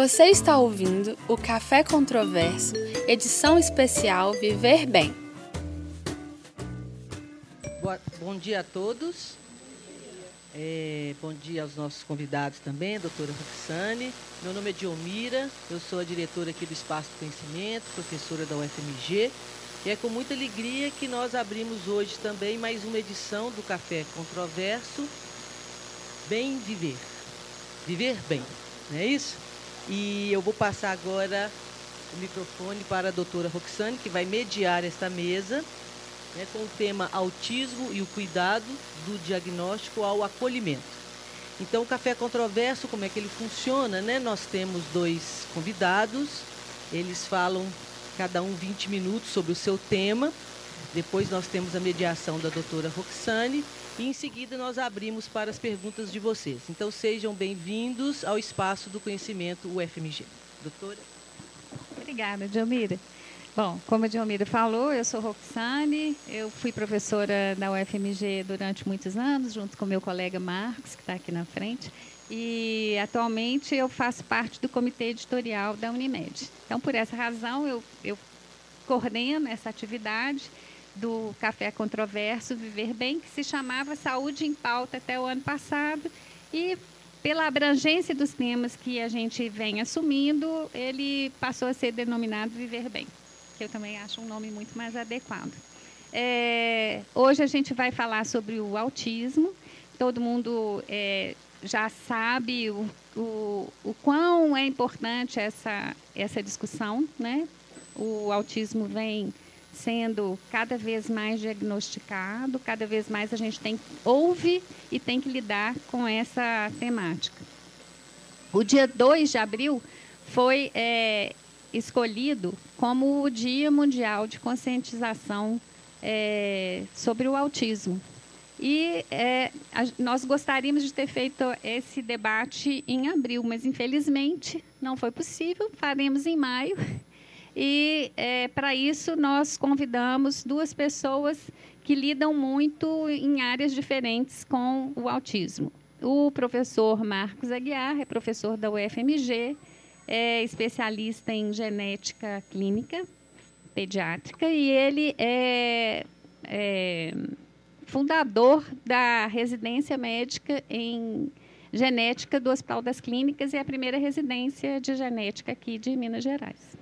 Você está ouvindo o Café Controverso, edição especial Viver Bem. Boa, bom dia a todos. É, bom dia aos nossos convidados também, doutora Roxane. Meu nome é Diomira, eu sou a diretora aqui do Espaço do Conhecimento, professora da UFMG. E é com muita alegria que nós abrimos hoje também mais uma edição do Café Controverso Bem Viver. Viver bem, não é isso? E eu vou passar agora o microfone para a doutora Roxane, que vai mediar esta mesa né, com o tema Autismo e o Cuidado do Diagnóstico ao Acolhimento. Então, o Café Controverso, como é que ele funciona? Né? Nós temos dois convidados, eles falam cada um 20 minutos sobre o seu tema. Depois nós temos a mediação da doutora Roxane e em seguida nós abrimos para as perguntas de vocês. Então sejam bem-vindos ao Espaço do Conhecimento UFMG. Doutora? Obrigada, Diomira. Bom, como a Diomira falou, eu sou Roxane, eu fui professora da UFMG durante muitos anos, junto com meu colega Marcos, que está aqui na frente, e atualmente eu faço parte do comitê editorial da Unimed. Então, por essa razão, eu, eu coordeno essa atividade do Café Controverso Viver Bem, que se chamava Saúde em Pauta até o ano passado, e pela abrangência dos temas que a gente vem assumindo, ele passou a ser denominado Viver Bem que eu também acho um nome muito mais adequado. É, hoje a gente vai falar sobre o autismo. Todo mundo é, já sabe o, o, o quão é importante essa, essa discussão. Né? O autismo vem sendo cada vez mais diagnosticado, cada vez mais a gente tem ouve e tem que lidar com essa temática. O dia 2 de abril foi é, escolhido como o Dia Mundial de Conscientização é, sobre o Autismo. E é, a, nós gostaríamos de ter feito esse debate em abril, mas infelizmente não foi possível. Faremos em maio. E é, para isso nós convidamos duas pessoas que lidam muito em áreas diferentes com o autismo. O professor Marcos Aguiar é professor da UFMG é especialista em genética clínica pediátrica e ele é, é fundador da residência médica em genética do Hospital das Clínicas e é a primeira residência de genética aqui de Minas Gerais.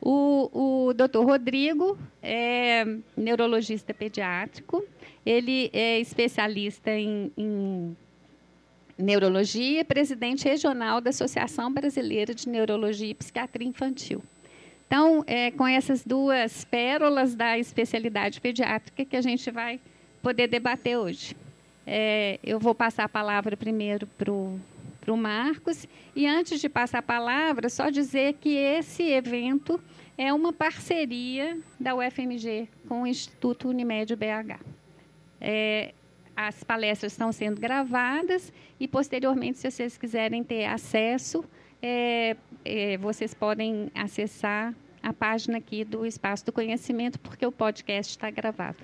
O, o doutor Rodrigo é neurologista pediátrico, ele é especialista em, em Neurologia, presidente regional da Associação Brasileira de Neurologia e Psiquiatria Infantil. Então, é com essas duas pérolas da especialidade pediátrica que a gente vai poder debater hoje. É, eu vou passar a palavra primeiro para o Marcos. E antes de passar a palavra, só dizer que esse evento é uma parceria da UFMG com o Instituto Unimed BH. É, as palestras estão sendo gravadas e, posteriormente, se vocês quiserem ter acesso, é, é, vocês podem acessar a página aqui do Espaço do Conhecimento, porque o podcast está gravado.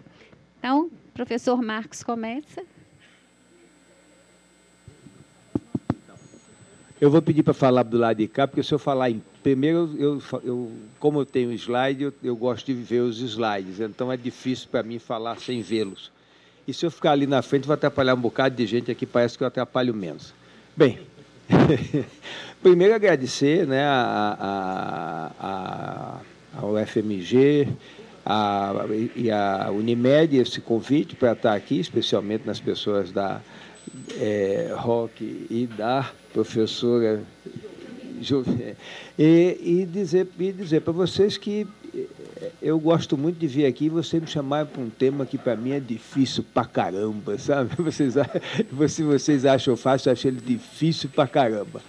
Então, professor Marcos começa. Eu vou pedir para falar do lado de cá, porque se eu falar em. Primeiro, eu, eu como eu tenho slide, eu, eu gosto de ver os slides, então é difícil para mim falar sem vê-los. E se eu ficar ali na frente, vai atrapalhar um bocado de gente aqui, parece que eu atrapalho menos. Bem, primeiro agradecer né, a, a, a, FMG a, e a Unimed esse convite para estar aqui, especialmente nas pessoas da é, Rock e da professora e, e dizer, e dizer para vocês que eu gosto muito de vir aqui e você me chamar para um tema que para mim é difícil pra caramba, sabe? Vocês, se vocês acham fácil, eu acho ele difícil pra caramba.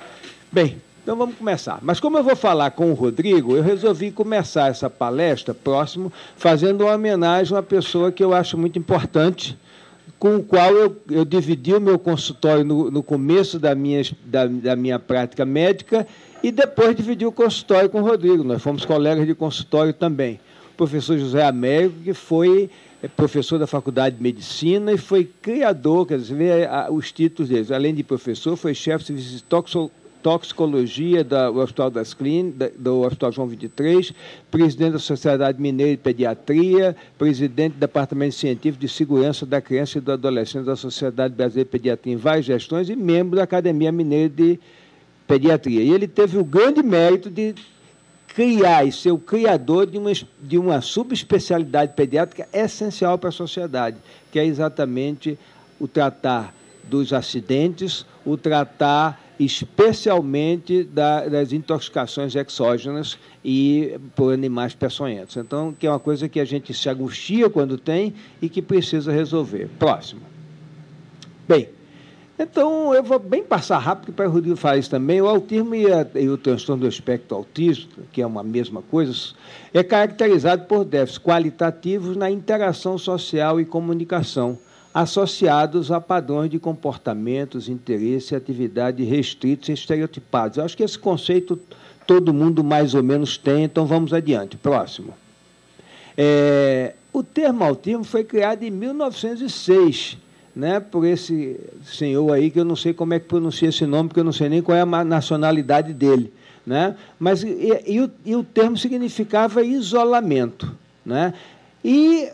Bem, então vamos começar. Mas como eu vou falar com o Rodrigo, eu resolvi começar essa palestra próximo fazendo uma homenagem a uma pessoa que eu acho muito importante, com o qual eu, eu dividi o meu consultório no, no começo da minha, da, da minha prática médica e depois dividi o consultório com o Rodrigo. Nós fomos colegas de consultório também. O professor José Américo, que foi é, professor da Faculdade de Medicina e foi criador, quer dizer, os títulos dele. Além de professor, foi chefe de serviço toxicologia do Hospital das Clínicas, do Hospital João 23, presidente da Sociedade Mineira de Pediatria, presidente do Departamento Científico de Segurança da Criança e do Adolescente da Sociedade Brasileira de Pediatria em várias gestões e membro da Academia Mineira de Pediatria. E ele teve o grande mérito de criar e ser o criador de uma, de uma subespecialidade pediátrica essencial para a sociedade, que é exatamente o tratar dos acidentes, o tratar especialmente da, das intoxicações exógenas e por animais peçonhentos. Então, que é uma coisa que a gente se angustia quando tem e que precisa resolver. Próximo. Bem, então, eu vou bem passar rápido para o Rodrigo falar isso também. O autismo e, a, e, o transtorno do espectro autista, que é uma mesma coisa, é caracterizado por déficits qualitativos na interação social e comunicação, associados a padrões de comportamentos, interesse e atividade restritos e estereotipados. Eu acho que esse conceito todo mundo mais ou menos tem, então vamos adiante. Próximo. É, o termo autismo foi criado em 1906 né, por esse senhor aí, que eu não sei como é que pronuncia esse nome, porque eu não sei nem qual é a nacionalidade dele. Né? Mas, e, e, o, e o termo significava isolamento. Né? E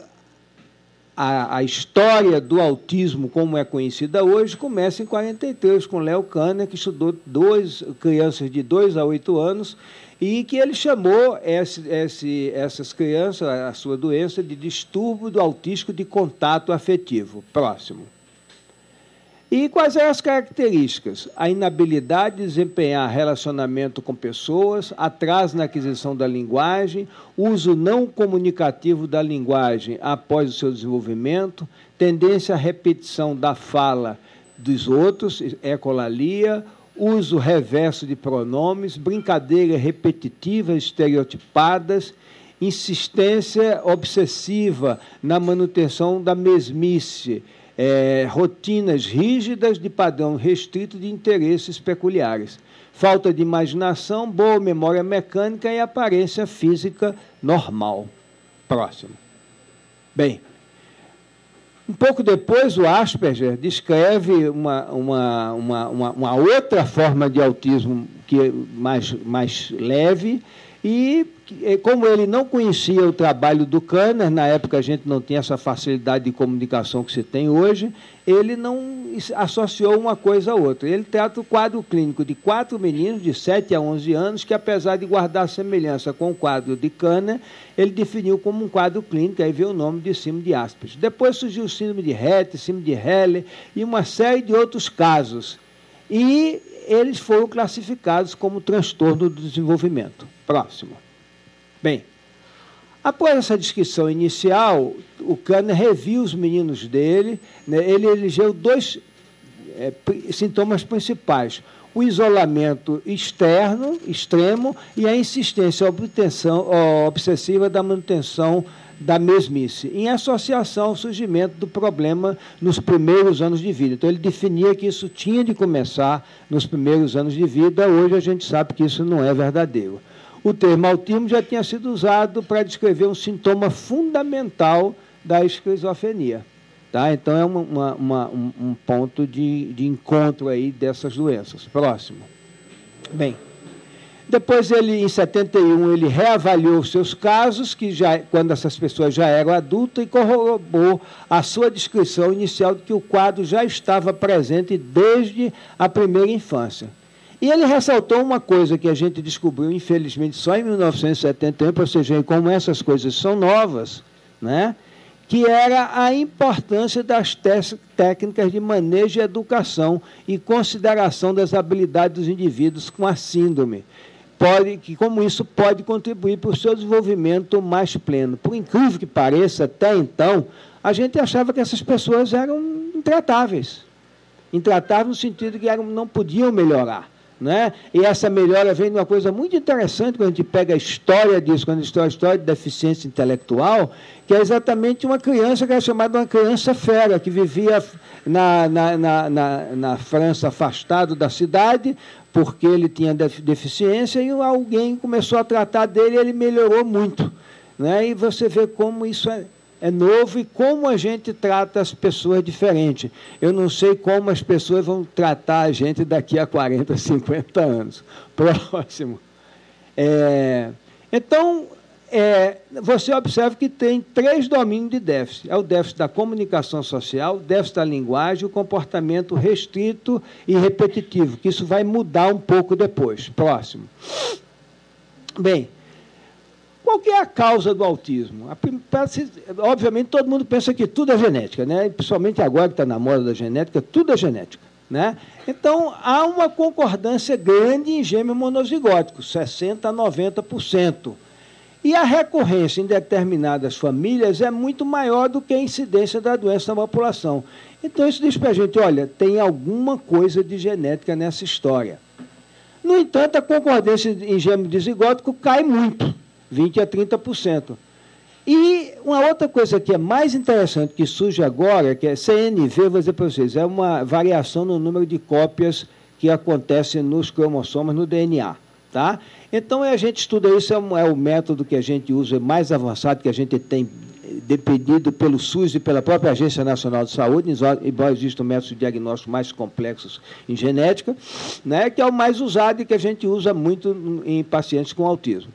a, a, história do autismo, como é conhecida hoje, começa em 43, com Léo Kahner, que estudou dois, crianças de 2 a 8 anos, e que ele chamou esse, esse, essas crianças, a sua doença, de distúrbio do autístico de contato afetivo. Próximo. E quais são as características? A inabilidade de desempenhar relacionamento com pessoas, atraso na aquisição da linguagem, uso não comunicativo da linguagem após o seu desenvolvimento, tendência à repetição da fala dos outros, ecolalia, uso reverso de pronomes, brincadeiras repetitivas, estereotipadas, insistência obsessiva na manutenção da mesmice, é, rotinas rígidas de padrão restrito de interesses peculiares, falta de imaginação, boa memória mecânica e aparência física normal. Próximo. Bem, um pouco depois, o Asperger descreve uma, uma, uma, uma, outra forma de autismo que é mais, mais leve, e como ele não conhecia o trabalho do Kanner, na época a gente não tinha essa facilidade de comunicação que se tem hoje, ele não associou uma coisa a outra. Ele trata o quadro clínico de quatro meninos de 7 a 11 anos, que apesar de guardar semelhança com o quadro de Kanner, ele definiu como um quadro clínico, aí veio o nome de síndrome de Asperger. Depois surgiu o síndrome de Rett, síndrome de Halle e uma série de outros casos. E eles foram classificados como transtorno do desenvolvimento. Próximo. Bem, após essa descrição inicial, o Kahneman reviu os meninos dele, né, ele elegeu dois é, sintomas principais: o isolamento externo, extremo, e a insistência obtenção, obsessiva da manutenção da mesmice, em associação ao surgimento do problema nos primeiros anos de vida. Então, ele definia que isso tinha de começar nos primeiros anos de vida, hoje a gente sabe que isso não é verdadeiro. O termo autismo já tinha sido usado para descrever um sintoma fundamental da esquizofrenia. Tá? Então, é uma, uma, um, um ponto de, de encontro aí dessas doenças. Próximo. Bem, depois ele, em 71, ele reavaliou seus casos, que já, quando essas pessoas já eram adultas, e corroborou a sua descrição inicial de que o quadro já estava presente desde a primeira infância. E ele ressaltou uma coisa que a gente descobriu, infelizmente, só em 1971, para vocês verem como essas coisas são novas, né? que era a importância das técnicas de manejo e educação e consideração das habilidades dos indivíduos com a síndrome pode, que como isso pode contribuir para o seu desenvolvimento mais pleno. Por incrível que pareça, até então, a gente achava que essas pessoas eram intratáveis. Intratáveis no sentido que eram, não podiam melhorar. Né? E essa melhora vem de uma coisa muito interessante quando a gente pega a história disso, quando a gente a história de deficiência intelectual, que é exatamente uma criança que é chamada uma criança fera, que vivia na, na, na, na, na França afastado da cidade, porque ele tinha deficiência e alguém começou a tratar dele e ele melhorou muito. Né? E você vê como isso é é novo e como a gente trata as pessoas diferente. Eu não sei como as pessoas vão tratar a gente daqui a 40, 50 anos. Próximo. É, então, é, você observa que tem três domínios de déficit. É o déficit da comunicação social, o déficit da linguagem, o comportamento restrito e repetitivo, que isso vai mudar um pouco depois. Próximo. Bem, qual que é a causa do autismo? Obviamente, todo mundo pensa que tudo é genética, né? principalmente agora que está na moda da genética, tudo é genética. Né? Então, há uma concordância grande em gêmeos monozigóticos, 60% a 90%. E a recorrência em determinadas famílias é muito maior do que a incidência da doença na população. Então, isso diz para a gente: olha, tem alguma coisa de genética nessa história. No entanto, a concordância em gêmeo dizigótico cai muito, 20% a 30%. E uma outra coisa que é mais interessante que surge agora, que é CNV, vou dizer para vocês, é uma variação no número de cópias que acontece nos cromossomos no DNA. Tá? Então, a gente estuda isso, é, é o método que a gente usa mais avançado, que a gente tem dependido pelo SUS e pela própria Agência Nacional de Saúde, embora existam métodos de diagnóstico mais complexos em genética, né, que é o mais usado e que a gente usa muito em pacientes com autismo.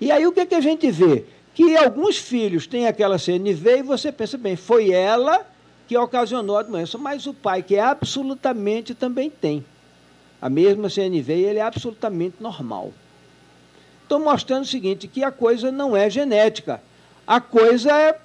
E aí o que, que a gente vê? Que alguns filhos têm aquela CNV e você pensa, bem, foi ela que ocasionou a doença, mas o pai, que é absolutamente também tem a mesma CNV ele é absolutamente normal. Estou mostrando o seguinte, que a coisa não é genética. A coisa é,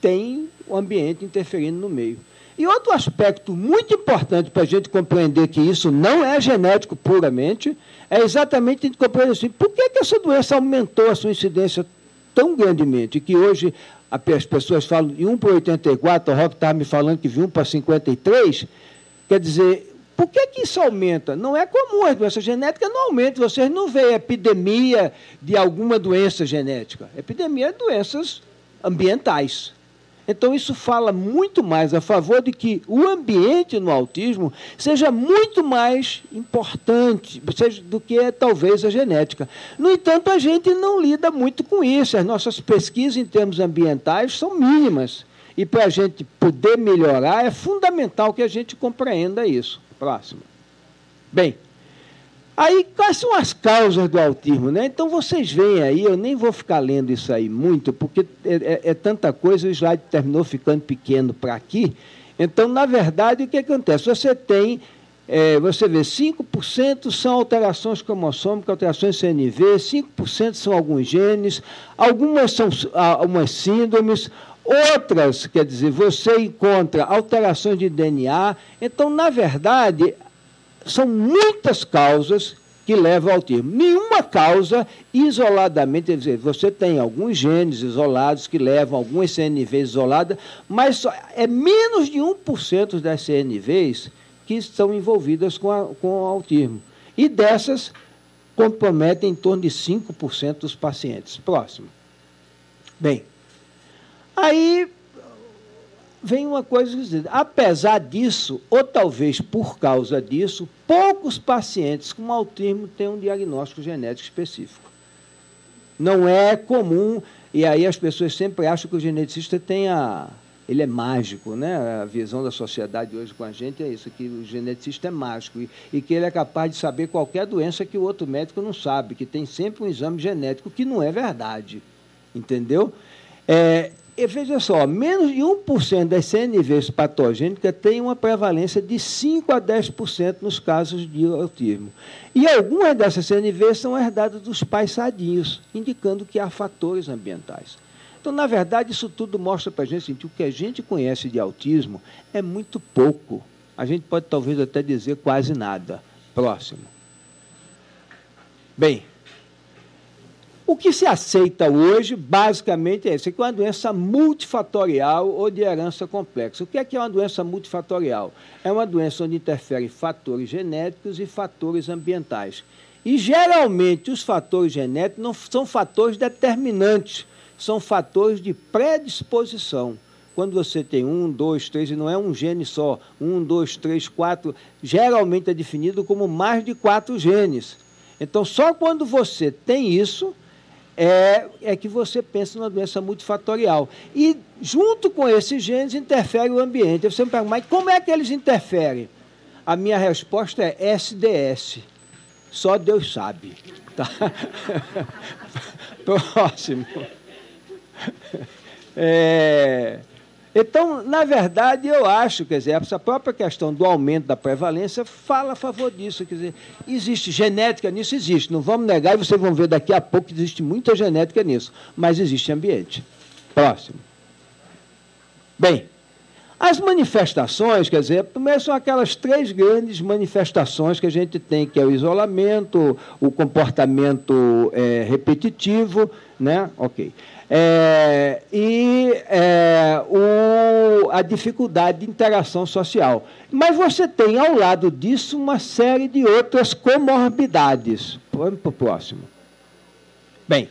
tem o ambiente interferindo no meio. E outro aspecto muito importante para a gente compreender que isso não é genético puramente, é exatamente a gente compreender assim, por que, que essa doença aumentou a sua incidência tão grandemente, que hoje as pessoas falam de 1 para 84, o Rock estava me falando que de 1 para 53, quer dizer, por que, que isso aumenta? Não é comum, as doenças genéticas não aumentam. Vocês não veem epidemia de alguma doença genética. Epidemia de doenças ambientais. Então, isso fala muito mais a favor de que o ambiente no autismo seja muito mais importante seja, do que talvez a genética. No entanto, a gente não lida muito com isso. As nossas pesquisas em termos ambientais são mínimas. E para a gente poder melhorar, é fundamental que a gente compreenda isso. Próximo. Bem, aí quais são as causas do autismo? Né? Então vocês veem aí, eu nem vou ficar lendo isso aí muito, porque é, é, é tanta coisa, o slide terminou ficando pequeno para aqui. Então, na verdade, o que acontece? Você tem, é, você vê, 5% são alterações cromossômicas, alterações CNV, 5% são alguns genes, algumas são algumas síndromes, Outras, quer dizer, você encontra alterações de DNA. Então, na verdade, são muitas causas que levam ao autismo. Nenhuma causa isoladamente, quer dizer, você tem alguns genes isolados que levam algumas CNVs isoladas, mas só, é menos de 1% das CNVs que estão envolvidas com, a, com o autismo. E dessas, comprometem em torno de 5% dos pacientes. Próximo. Bem, Aí vem uma coisa dizer, apesar disso, ou talvez por causa disso, poucos pacientes com autismo têm um diagnóstico genético específico. Não é comum, e aí as pessoas sempre acham que o geneticista tem a. Ele é mágico, né? A visão da sociedade hoje com a gente é isso, que o geneticista é mágico e, e que ele é capaz de saber qualquer doença que o outro médico não sabe, que tem sempre um exame genético, que não é verdade. Entendeu? É, e veja só, menos de 1% das CNVs patogênicas tem uma prevalência de 5 a 10% nos casos de autismo. E algumas dessas CNVs são herdadas dos pais sadios, indicando que há fatores ambientais. Então, na verdade, isso tudo mostra para a gente que o que a gente conhece de autismo é muito pouco. A gente pode talvez até dizer quase nada. Próximo. Bem, o que se aceita hoje, basicamente, é isso, que é uma doença multifatorial ou de herança complexa. O que é que é uma doença multifatorial? É uma doença onde interferem fatores genéticos e fatores ambientais. E, geralmente, os fatores genéticos não são fatores determinantes, são fatores de predisposição. Quando você tem um, dois, três, e não é um gene só, um, dois, três, quatro, geralmente é definido como mais de quatro genes. Então, só quando você tem isso, é, é que você pensa numa doença multifatorial. E, junto com esses genes, interfere o ambiente. Você me pergunta, mas como é que eles interferem? A minha resposta é SDS. Só Deus sabe. Tá? Próximo. É, então, na verdade, eu acho, quer dizer, essa própria questão do aumento da prevalência fala a favor disso. Quer dizer, existe genética nisso? Existe. Não vamos negar, e vocês vão ver daqui a pouco que existe muita genética nisso. Mas existe ambiente. Próximo. Bem, as manifestações, quer dizer, primeiro são aquelas três grandes manifestações que a gente tem, que é o isolamento, o comportamento é, repetitivo, né? Ok é, e é, o, a dificuldade de interação social. Mas você tem, ao lado disso, uma série de outras comorbidades. Vamos para o próximo. Bem,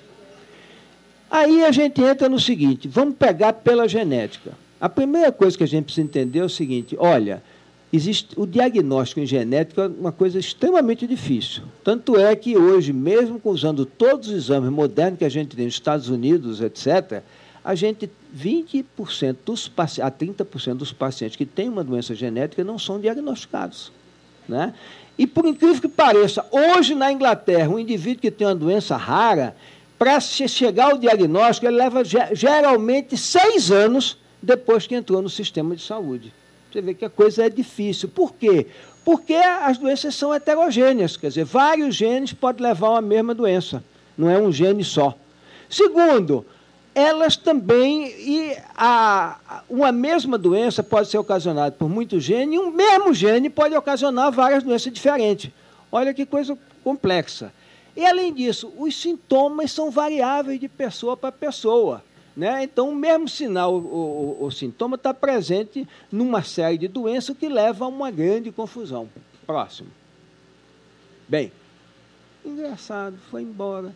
aí a gente entra no seguinte: vamos pegar pela genética. A primeira coisa que a gente precisa entender é o seguinte: olha, existe o diagnóstico em genética é uma coisa extremamente difícil. Tanto é que hoje, mesmo usando todos os exames modernos que a gente tem nos Estados Unidos, etc., a gente 20% dos a 30% dos pacientes que têm uma doença genética não são diagnosticados. Né? E por incrível que pareça, hoje na Inglaterra, um indivíduo que tem uma doença rara, para chegar ao diagnóstico, ele leva geralmente seis anos depois que entrou no sistema de saúde. Você vê que a coisa é difícil. Por quê? Porque as doenças são heterogêneas, quer dizer, vários genes podem levar a uma mesma doença, não é um gene só. Segundo, elas também, e a, uma mesma doença pode ser ocasionada por muitos genes, e um mesmo gene pode ocasionar várias doenças diferentes. Olha que coisa complexa. E, além disso, os sintomas são variáveis de pessoa para pessoa. Né? Então, o mesmo sinal, o, o, o sintoma está presente numa série de doenças que leva a uma grande confusão. Próximo. Bem, engraçado, foi embora.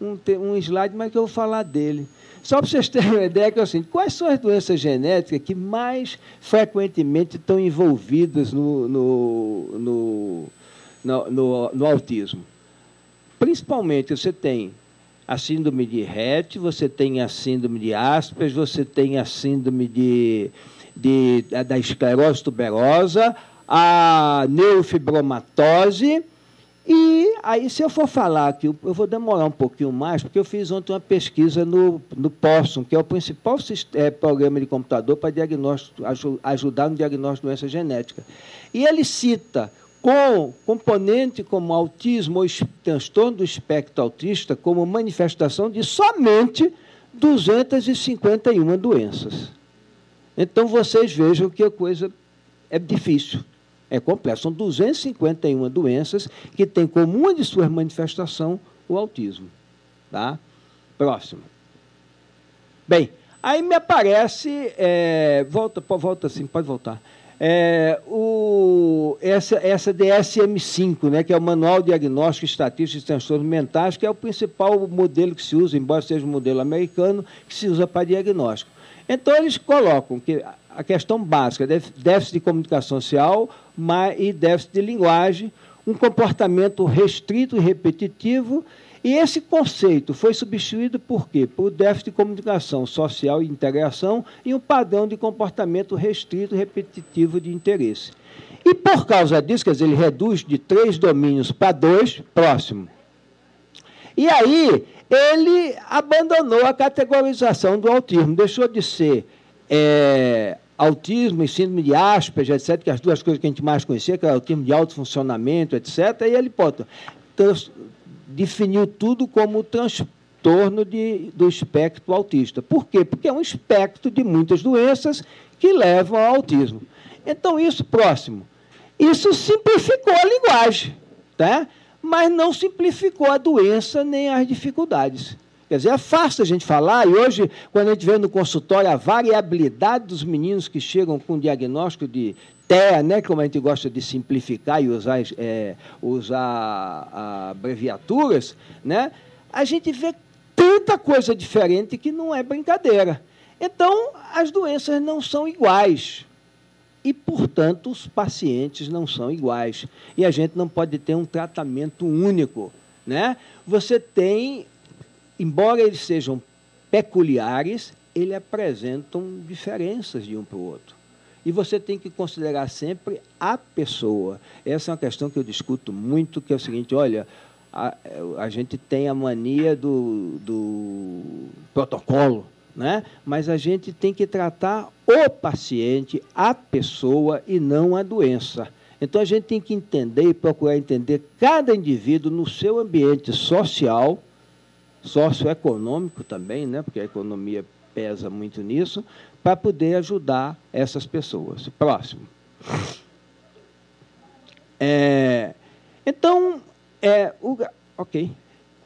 Um, um slide, mas que eu vou falar dele. Só para vocês terem uma ideia, que é assim, quais são as doenças genéticas que mais frequentemente estão envolvidas no, no, no, no, no autismo? Principalmente, você tem a síndrome de Rett, você tem a síndrome de Asperger, você tem a síndrome de, de, da esclerose tuberosa, a neurofibromatose. E aí, se eu for falar aqui, eu vou demorar um pouquinho mais, porque eu fiz ontem uma pesquisa no, no Possum, que é o principal é, programa de computador para diagnóstico, ajudar no diagnóstico de doença genética. E ele cita com componente como autismo ou transtorno do espectro autista como manifestação de somente 251 doenças. Então vocês vejam que a coisa é difícil, é complexa. São 251 doenças que têm como uma de suas manifestações o autismo. Tá? Próximo. Bem, aí me aparece. É, volta, volta assim, pode voltar é, o, essa, essa DSM-5, né, que é o Manual Diagnóstico Estatístico de Transtornos Mentais, que é o principal modelo que se usa, embora seja um modelo americano, que se usa para diagnóstico. Então, eles colocam que a questão básica, déficit de comunicação social e déficit de linguagem, um comportamento restrito e repetitivo e esse conceito foi substituído por quê? Por déficit de comunicação social e integração e um padrão de comportamento restrito repetitivo de interesse. E por causa disso, quer dizer, ele reduz de três domínios para dois, próximo. E aí, ele abandonou a categorização do autismo, deixou de ser é, autismo e síndrome de Asperger, etc., que as duas coisas que a gente mais conhecia, que era autismo de alto funcionamento, etc., e ele pô, definiu tudo como transtorno de, do espectro autista. Por quê? Porque é um espectro de muitas doenças que levam ao autismo. Então, isso, próximo, isso simplificou a linguagem, tá? mas não simplificou a doença nem as dificuldades. Quer dizer, é fácil a gente falar, e hoje, quando a gente vê no consultório a variabilidade dos meninos que chegam com diagnóstico de TEA, né, como a gente gosta de simplificar e usar, é, usar abreviaturas, né, a gente vê tanta coisa diferente que não é brincadeira. Então, as doenças não são iguais. E, portanto, os pacientes não são iguais. E a gente não pode ter um tratamento único. Né? Você tem embora eles sejam peculiares, eles apresentam diferenças de um para o outro. E você tem que considerar sempre a pessoa. Essa é uma questão que eu discuto muito, que é o seguinte, olha, a, a gente tem a mania do, do protocolo, né? mas a gente tem que tratar o paciente, a pessoa e não a doença. Então a gente tem que entender e procurar entender cada indivíduo no seu ambiente social, socioeconômico também, né? porque a economia pesa muito nisso, para poder ajudar essas pessoas. Próximo. É, então, é, o, ok.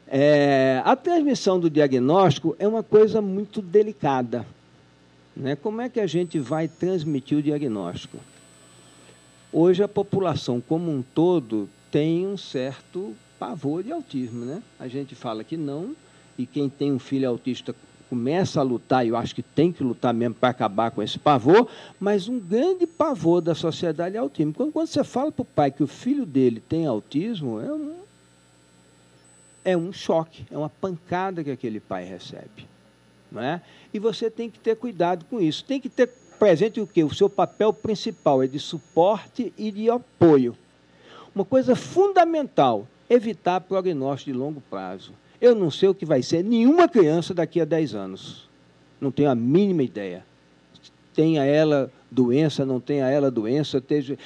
É, a transmissão do diagnóstico é uma coisa muito delicada. Né? Como é que a gente vai transmitir o diagnóstico? Hoje a população como um todo tem um certo pavor de autismo. Né? A gente fala que não, e quem tem um filho autista começa a lutar, e eu acho que tem que lutar mesmo para acabar com esse pavor, mas um grande pavor da sociedade é autismo. Quando, quando você fala para o pai que o filho dele tem autismo, é um, é um choque, é uma pancada que aquele pai recebe. Não é? E você tem que ter cuidado com isso. Tem que ter presente o quê? O seu papel principal é de suporte e de apoio. Uma coisa fundamental, evitar prognóstico de longo prazo. Eu não sei o que vai ser nenhuma criança daqui a 10 anos. Não tenho a mínima ideia. Tenha ela doença, não tenha ela doença,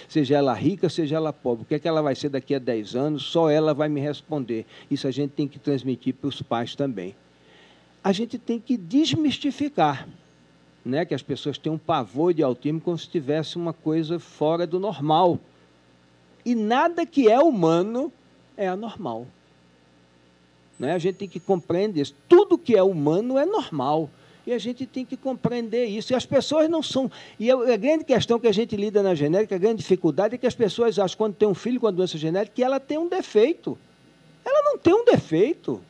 seja ela rica, seja ela pobre. O que é que ela vai ser daqui a 10 anos? Só ela vai me responder. Isso a gente tem que transmitir para os pais também. A gente tem que desmistificar. Né, que as pessoas têm um pavor de autismo como se tivesse uma coisa fora do normal. E nada que é humano é anormal. Né? A gente tem que compreender isso. Tudo que é humano é normal. E a gente tem que compreender isso. E as pessoas não são. E a grande questão que a gente lida na genética, a grande dificuldade é que as pessoas acham, quando tem um filho com a doença genética, que ela tem um defeito. Ela não tem um defeito.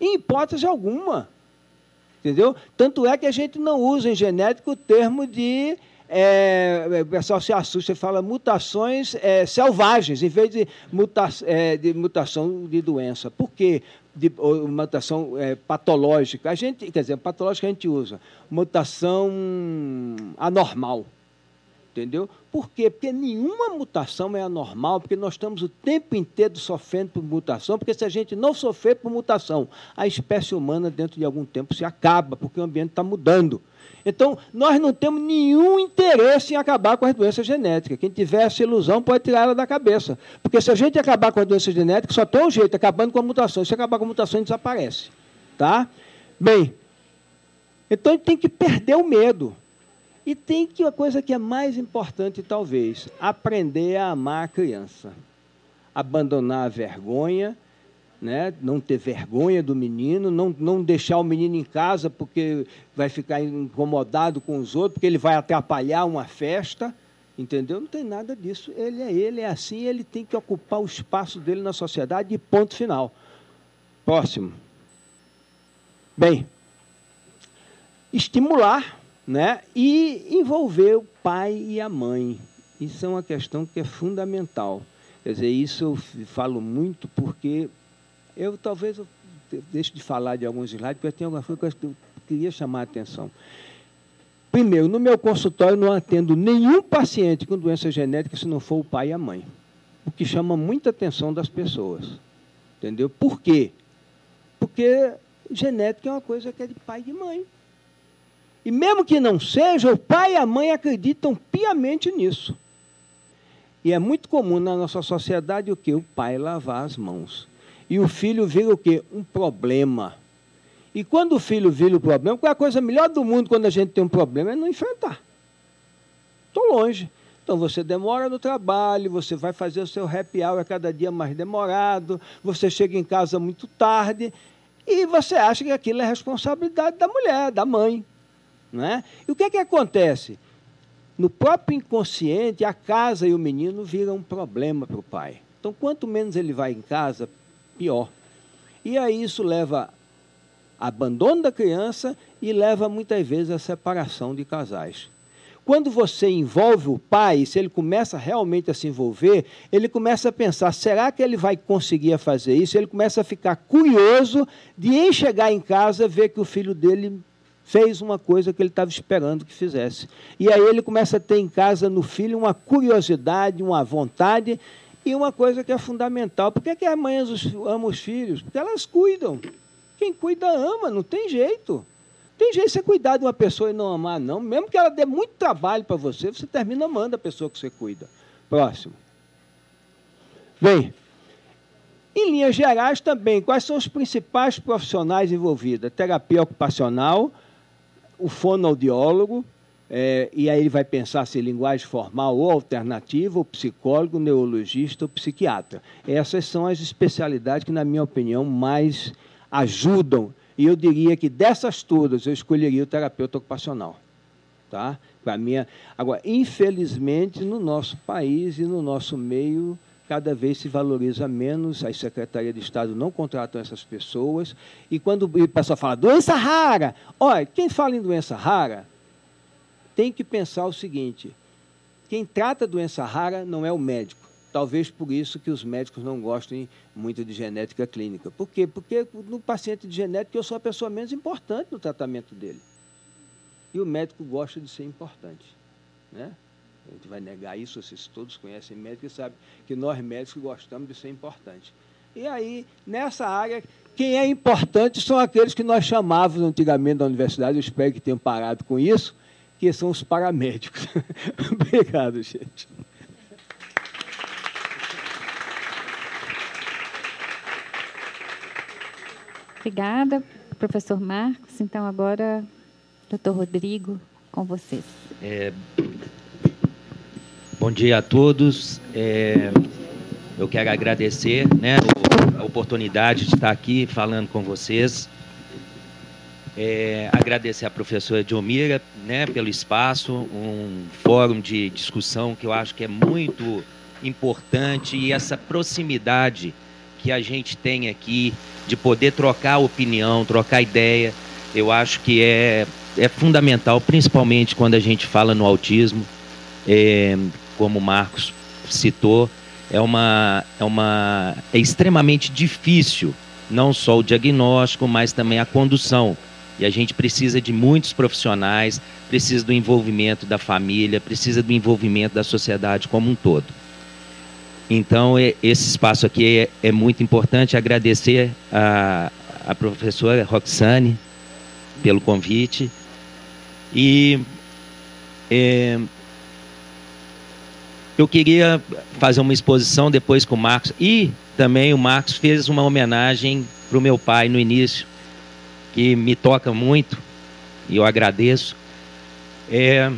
Em hipótese alguma. Entendeu? Tanto é que a gente não usa em genética o termo de é, o pessoal se assusta e fala mutações é, selvagens, em vez de, muta, é, de mutação de doença. Por quê? De, mutação é, patológica. A gente, quer dizer, patológica a gente usa. Mutação anormal. Entendeu? Por quê? Porque nenhuma mutação é anormal, porque nós estamos o tempo inteiro sofrendo por mutação, porque se a gente não sofrer por mutação, a espécie humana, dentro de algum tempo, se acaba, porque o ambiente está mudando. Então, nós não temos nenhum interesse em acabar com as doenças genéticas. Quem tiver essa ilusão pode tirar ela da cabeça. Porque se a gente acabar com as doenças genéticas, só tem um jeito, acabando com a mutação. Se acabar com a mutação, desaparece. Tá? Bem, então a gente tem que perder o medo. E tem que, uma coisa que é mais importante, talvez, aprender a amar a criança. Abandonar a vergonha, né? não ter vergonha do menino, não, não deixar o menino em casa porque vai ficar incomodado com os outros, porque ele vai atrapalhar uma festa. Entendeu? Não tem nada disso. Ele é ele, é assim, ele tem que ocupar o espaço dele na sociedade e ponto final. Próximo. Bem, estimular né? e envolver o pai e a mãe. Isso é uma questão que é fundamental. Quer dizer, isso eu falo muito porque eu talvez eu deixe de falar de alguns slides, porque tem alguma coisa que eu queria chamar a atenção. Primeiro, no meu consultório não atendo nenhum paciente com doença genética se não for o pai e a mãe. O que chama muita atenção das pessoas. Entendeu? Por quê? Porque genética é uma coisa que é de pai e de mãe. E mesmo que não seja, o pai e a mãe acreditam piamente nisso. E é muito comum na nossa sociedade o que? O pai lavar as mãos. E o filho vira o quê? Um problema. E quando o filho vira o problema, qual é a coisa melhor do mundo quando a gente tem um problema? É não enfrentar. Estou longe. Então você demora no trabalho, você vai fazer o seu happy hour cada dia mais demorado, você chega em casa muito tarde e você acha que aquilo é responsabilidade da mulher, da mãe. Né? E o que, é que acontece? No próprio inconsciente, a casa e o menino viram um problema para o pai. Então, quanto menos ele vai em casa, pior. E aí isso leva a abandono da criança e leva muitas vezes à separação de casais. Quando você envolve o pai, se ele começa realmente a se envolver, ele começa a pensar: será que ele vai conseguir fazer isso? Ele começa a ficar curioso de chegar em casa ver que o filho dele fez uma coisa que ele estava esperando que fizesse. E aí ele começa a ter em casa no filho uma curiosidade, uma vontade e uma coisa que é fundamental. Por que, que as mães amam os filhos? Porque elas cuidam. Quem cuida ama, não tem jeito. Tem jeito você cuidar de uma pessoa e não amar, não. Mesmo que ela dê muito trabalho para você, você termina amando a pessoa que você cuida. Próximo. Bem, em linhas gerais também, quais são os principais profissionais envolvidos? terapia ocupacional, o fonoaudiólogo, é, e aí ele vai pensar se linguagem formal ou alternativa, o psicólogo, o neurologista ou psiquiatra. Essas são as especialidades que, na minha opinião, mais ajudam e eu diria que dessas todas, eu escolheria o terapeuta ocupacional. Tá? Mim, agora, infelizmente, no nosso país e no nosso meio, cada vez se valoriza menos, as secretarias de Estado não contratam essas pessoas, e quando o pessoal fala doença rara, olha, quem fala em doença rara tem que pensar o seguinte: quem trata doença rara não é o médico. Talvez por isso que os médicos não gostem muito de genética clínica. Por quê? Porque no paciente de genética eu sou a pessoa menos importante no tratamento dele. E o médico gosta de ser importante. Né? A gente vai negar isso, vocês todos conhecem médicos e sabem que nós médicos gostamos de ser importantes. E aí, nessa área, quem é importante são aqueles que nós chamávamos antigamente da universidade, eu espero que tenham parado com isso, que são os paramédicos. Obrigado, gente. Obrigada, professor Marcos. Então, agora, doutor Rodrigo, com vocês. É, bom dia a todos. É, eu quero agradecer né, a oportunidade de estar aqui falando com vocês. É, agradecer à professora Diomira né, pelo espaço, um fórum de discussão que eu acho que é muito importante e essa proximidade que a gente tem aqui de poder trocar opinião, trocar ideia, eu acho que é, é fundamental, principalmente quando a gente fala no autismo, é, como o Marcos citou, é uma, é uma é extremamente difícil não só o diagnóstico, mas também a condução. E a gente precisa de muitos profissionais, precisa do envolvimento da família, precisa do envolvimento da sociedade como um todo. Então, esse espaço aqui é, é muito importante. Agradecer a, a professora Roxane pelo convite. E é, eu queria fazer uma exposição depois com o Marcos. E também o Marcos fez uma homenagem para o meu pai no início, que me toca muito, e eu agradeço. É,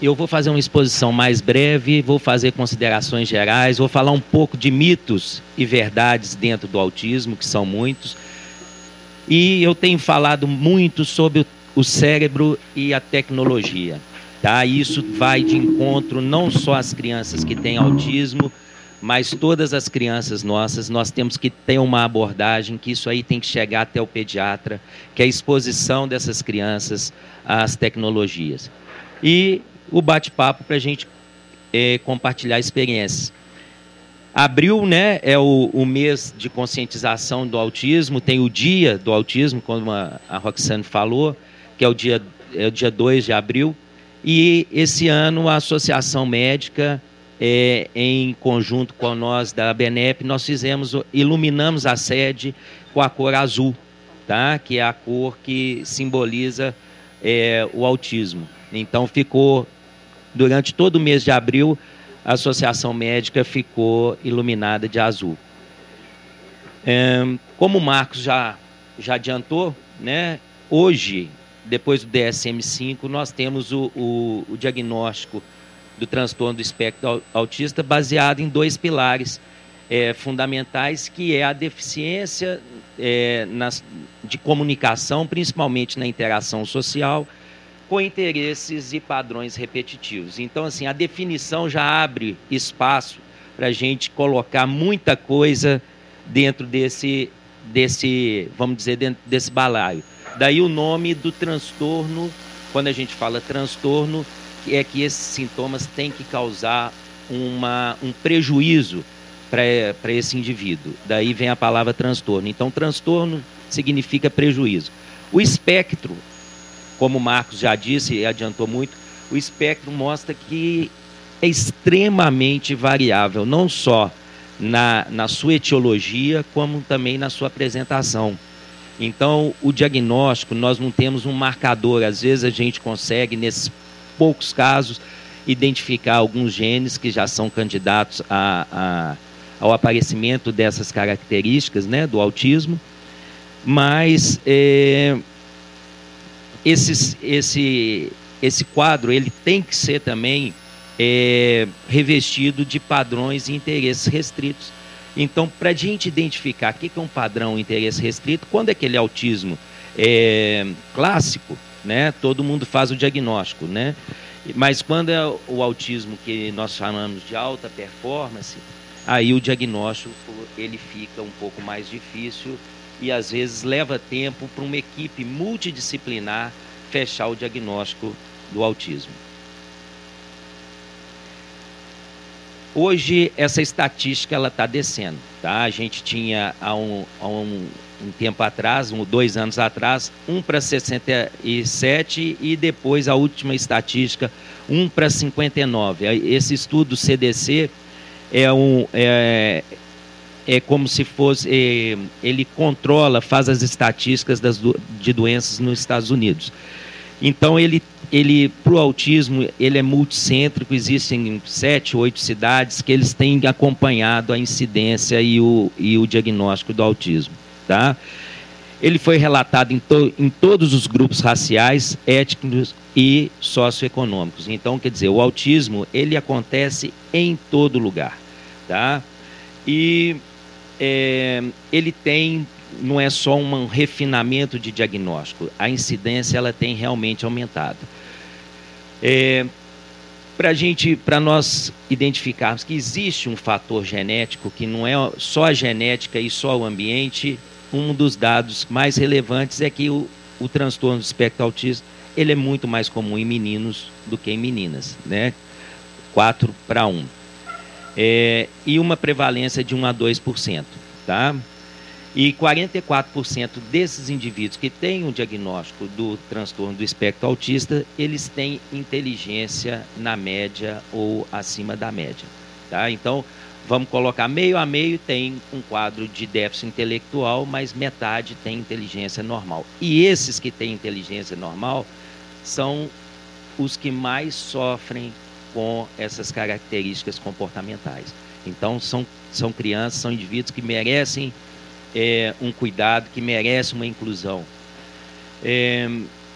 eu vou fazer uma exposição mais breve, vou fazer considerações gerais, vou falar um pouco de mitos e verdades dentro do autismo, que são muitos. E eu tenho falado muito sobre o cérebro e a tecnologia. Tá? Isso vai de encontro não só às crianças que têm autismo, mas todas as crianças nossas, nós temos que ter uma abordagem que isso aí tem que chegar até o pediatra, que é a exposição dessas crianças às tecnologias. E o bate-papo para a gente é, compartilhar experiências. Abril né, é o, o, mês de conscientização do autismo, tem o dia do autismo, como a, a Roxane falou, que é o dia, é o dia 2 de abril. E esse ano a Associação Médica, é, em conjunto com nós da BNEP, nós fizemos, iluminamos a sede com a cor azul, tá? que é a cor que simboliza é, o autismo. Então ficou durante todo o mês de abril, a Associação Médica ficou iluminada de azul. É, como o Marcos já, já adiantou, né, hoje, depois do DSM-5, nós temos o, o, o, diagnóstico do transtorno do espectro autista baseado em dois pilares é, fundamentais, que é a deficiência é, nas, de comunicação, principalmente na interação social, com interesses e padrões repetitivos. Então, assim, a definição já abre espaço para a gente colocar muita coisa dentro desse, desse, vamos dizer, dentro desse balaio. Daí o nome do transtorno quando a gente fala transtorno, é que esses sintomas têm que causar uma, um prejuízo para esse indivíduo. Daí vem a palavra transtorno. Então, transtorno significa prejuízo. O espectro, como o Marcos já disse e adiantou muito, o espectro mostra que é extremamente variável, não só na, na sua etiologia, como também na sua apresentação. Então, o diagnóstico, nós não temos um marcador. Às vezes a gente consegue, nesses poucos casos, identificar alguns genes que já são candidatos a, a, ao aparecimento dessas características né, do autismo. Mas é, esses, esse, esse quadro ele tem que ser também é, revestido de padrões e interesses restritos. Então, para a gente identificar o que é um padrão interesse restrito, quando é aquele autismo é, clássico, né, todo mundo faz o diagnóstico, né? Mas quando é o autismo que nós chamamos de alta performance, aí o diagnóstico ele fica um pouco mais difícil e às vezes leva tempo para uma equipe multidisciplinar fechar o diagnóstico do autismo. Hoje essa estatística ela está descendo, tá? A gente tinha há um, há um, um tempo atrás, um, dois anos atrás, 1 para 67 e depois a última estatística 1 para 59. Esse estudo CDC é um é, é como se fosse é, ele controla, faz as estatísticas das, de doenças nos Estados Unidos. Então ele ele para o autismo ele é multicêntrico, existem sete, oito cidades que eles têm acompanhado a incidência e o, e o diagnóstico do autismo, tá? Ele foi relatado em, to, em todos os grupos raciais, étnicos e socioeconômicos. Então, quer dizer, o autismo ele acontece em todo lugar, tá? E é, ele tem não é só um refinamento de diagnóstico, a incidência ela tem realmente aumentado. É, para gente, para nós identificarmos que existe um fator genético que não é só a genética e só o ambiente, um dos dados mais relevantes é que o, o transtorno do espectro autista ele é muito mais comum em meninos do que em meninas, né? 4 para 1. É, e uma prevalência de 1 a 2%, tá? E 44% desses indivíduos que têm um diagnóstico do transtorno do espectro autista, eles têm inteligência na média ou acima da média. Tá? Então, vamos colocar meio a meio tem um quadro de déficit intelectual, mas metade tem inteligência normal. E esses que têm inteligência normal são os que mais sofrem com essas características comportamentais. Então, são, são crianças, são indivíduos que merecem é, um cuidado, que merece uma inclusão. É,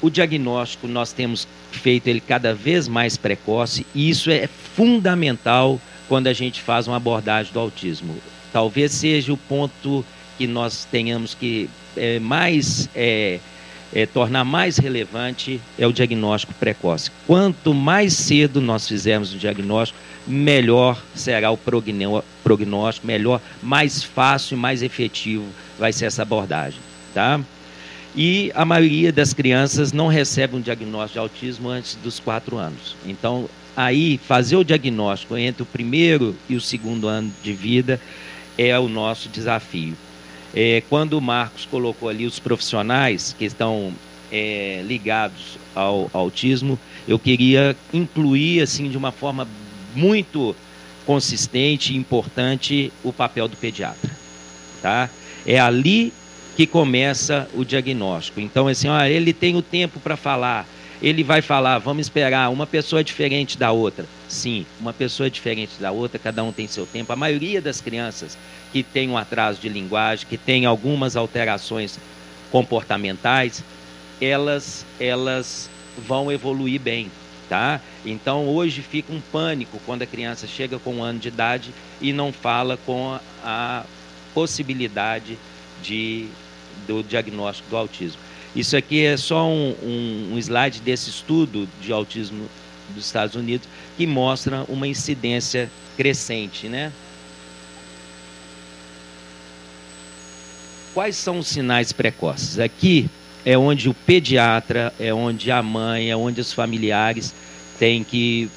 o diagnóstico nós temos feito ele cada vez mais precoce e isso é fundamental quando a gente faz uma abordagem do autismo. Talvez seja o ponto que nós tenhamos que é, mais é, é, tornar mais relevante é o diagnóstico precoce. Quanto mais cedo nós fizermos o diagnóstico, melhor será o prognóstico, melhor, mais fácil e mais efetivo vai ser essa abordagem, tá? E a maioria das crianças não recebe um diagnóstico de autismo antes dos quatro anos. Então, aí, fazer o diagnóstico entre o primeiro e o segundo ano de vida é o nosso desafio. É, quando o Marcos colocou ali os profissionais que estão é, ligados ao, ao autismo, eu queria incluir assim de uma forma muito consistente e importante o papel do pediatra. Tá? É ali que começa o diagnóstico. Então, assim, ó, ele tem o tempo para falar, ele vai falar, vamos esperar, uma pessoa é diferente da outra. Sim, uma pessoa é diferente da outra, cada um tem seu tempo. A maioria das crianças que tem um atraso de linguagem, que tem algumas alterações comportamentais, elas, elas vão evoluir bem tá? Então hoje fica um pânico quando a criança chega com um ano de idade e não fala com a possibilidade de, do diagnóstico do autismo. Isso aqui é só um, um, um slide desse estudo de autismo dos Estados Unidos que mostra uma incidência crescente, né? Quais são os sinais precoces? Aqui é onde o pediatra, é onde a mãe, é onde os familiares têm que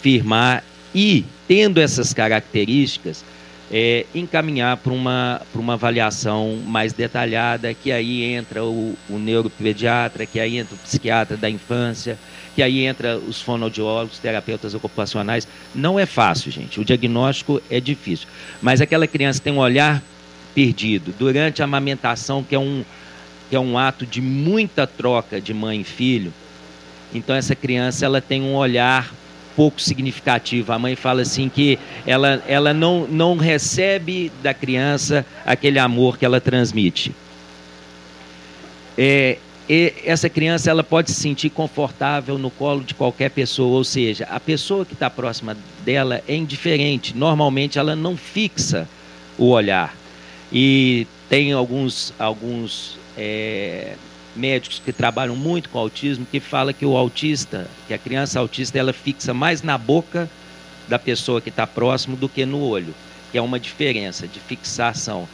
firmar e, tendo essas características, é, encaminhar para uma, uma avaliação mais detalhada, que aí entra o, o neuropediatra, que aí entra o psiquiatra da infância, que aí entra os fonoaudiólogos, terapeutas ocupacionais. Não é fácil, gente. O diagnóstico é difícil. Mas aquela criança tem um olhar perdido durante a amamentação, que é um, que é um ato de muita troca de mãe e filho. Então essa criança ela tem um olhar pouco significativo. A mãe fala assim que ela, ela não, não recebe da criança aquele amor que ela transmite. É, essa criança ela pode se sentir confortável no colo de qualquer pessoa, ou seja, a pessoa que está próxima dela é indiferente. Normalmente ela não fixa o olhar. E tem alguns, alguns é, médicos que trabalham muito com autismo que fala que o autista, que a criança autista, ela fixa mais na boca da pessoa que está próximo do que no olho, que é uma diferença de fixação.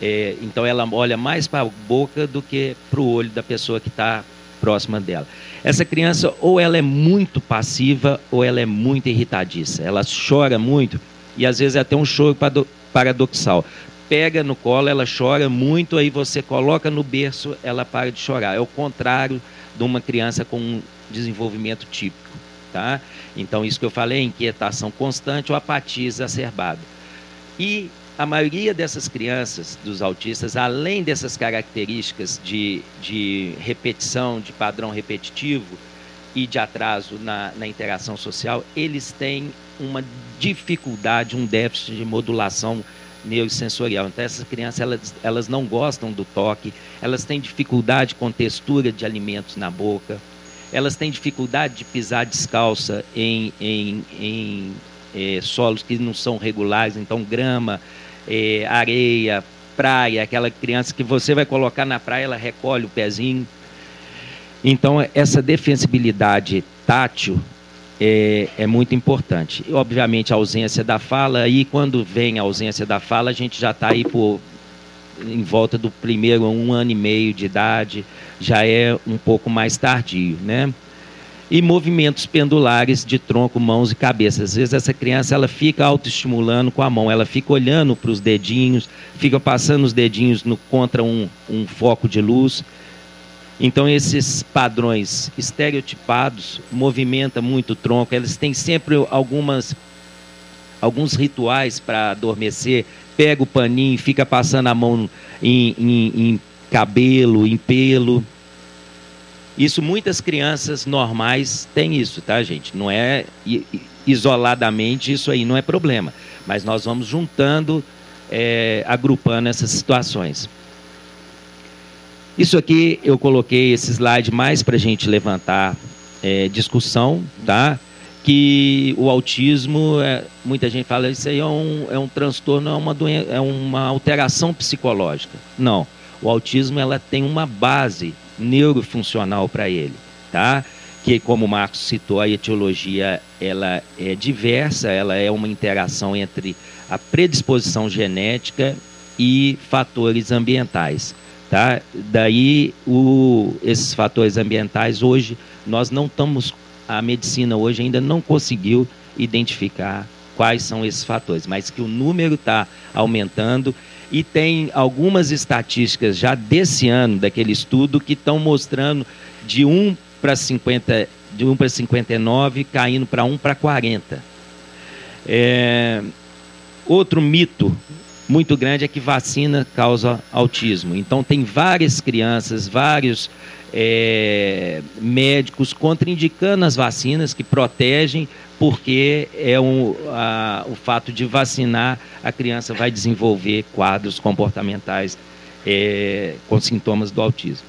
É, então ela olha mais para a boca do que para o olho da pessoa que está próxima dela. Essa criança ou ela é muito passiva ou ela é muito irritadiça. Ela chora muito e às vezes é até um choro paradoxal pega no colo, ela chora muito, aí você coloca no berço, ela para de chorar. É o contrário de uma criança com um desenvolvimento típico, tá? Então, isso que eu falei, inquietação constante ou apatia exacerbada. E a maioria dessas crianças, dos autistas, além dessas características de, de repetição, de padrão repetitivo e de atraso na, na interação social, eles têm uma dificuldade, um déficit de modulação neurosensorial. Então, essas crianças elas, elas não gostam do toque, elas têm dificuldade com textura de alimentos na boca, elas têm dificuldade de pisar descalça em, em, em é, solos que não são regulares, então grama, é, areia, praia, aquela criança que você vai colocar na praia, ela recolhe o pezinho. Então, essa defensibilidade tátil é, é, muito importante. Obviamente, a ausência da fala, e quando vem a ausência da fala, a gente já está aí por, em volta do primeiro um ano e meio de idade, já é um pouco mais tardio, né? E movimentos pendulares de tronco, mãos e cabeça. Às vezes essa criança ela fica autoestimulando com a mão, ela fica olhando para os dedinhos, fica passando os dedinhos no, contra um, um foco de luz então esses padrões estereotipados movimenta muito o tronco. Eles têm sempre algumas alguns rituais para adormecer. Pega o paninho, fica passando a mão em, em, em cabelo, em pelo. Isso muitas crianças normais têm isso, tá, gente? Não é isoladamente isso aí não é problema, mas nós vamos juntando, é, agrupando essas situações. Isso aqui eu coloquei esse slide mais para a gente levantar é, discussão, tá? Que o autismo, é, muita gente fala, isso aí é um, é um transtorno, é uma, doença, é uma alteração psicológica. Não. O autismo ela tem uma base neurofuncional para ele, tá? Que, como o Marcos citou, a etiologia ela é diversa, ela é uma interação entre a predisposição genética e fatores ambientais. Tá? Daí o, esses fatores ambientais hoje nós não estamos, a medicina hoje ainda não conseguiu identificar quais são esses fatores, mas que o número está aumentando e tem algumas estatísticas já desse ano daquele estudo que estão mostrando de 1 para 50, de 1 para 59 caindo para 1 para 40. É, outro mito muito grande é que vacina causa autismo. Então, tem várias crianças, vários é, médicos contraindicando as vacinas que protegem, porque é um, a, o fato de vacinar, a criança vai desenvolver quadros comportamentais é, com sintomas do autismo.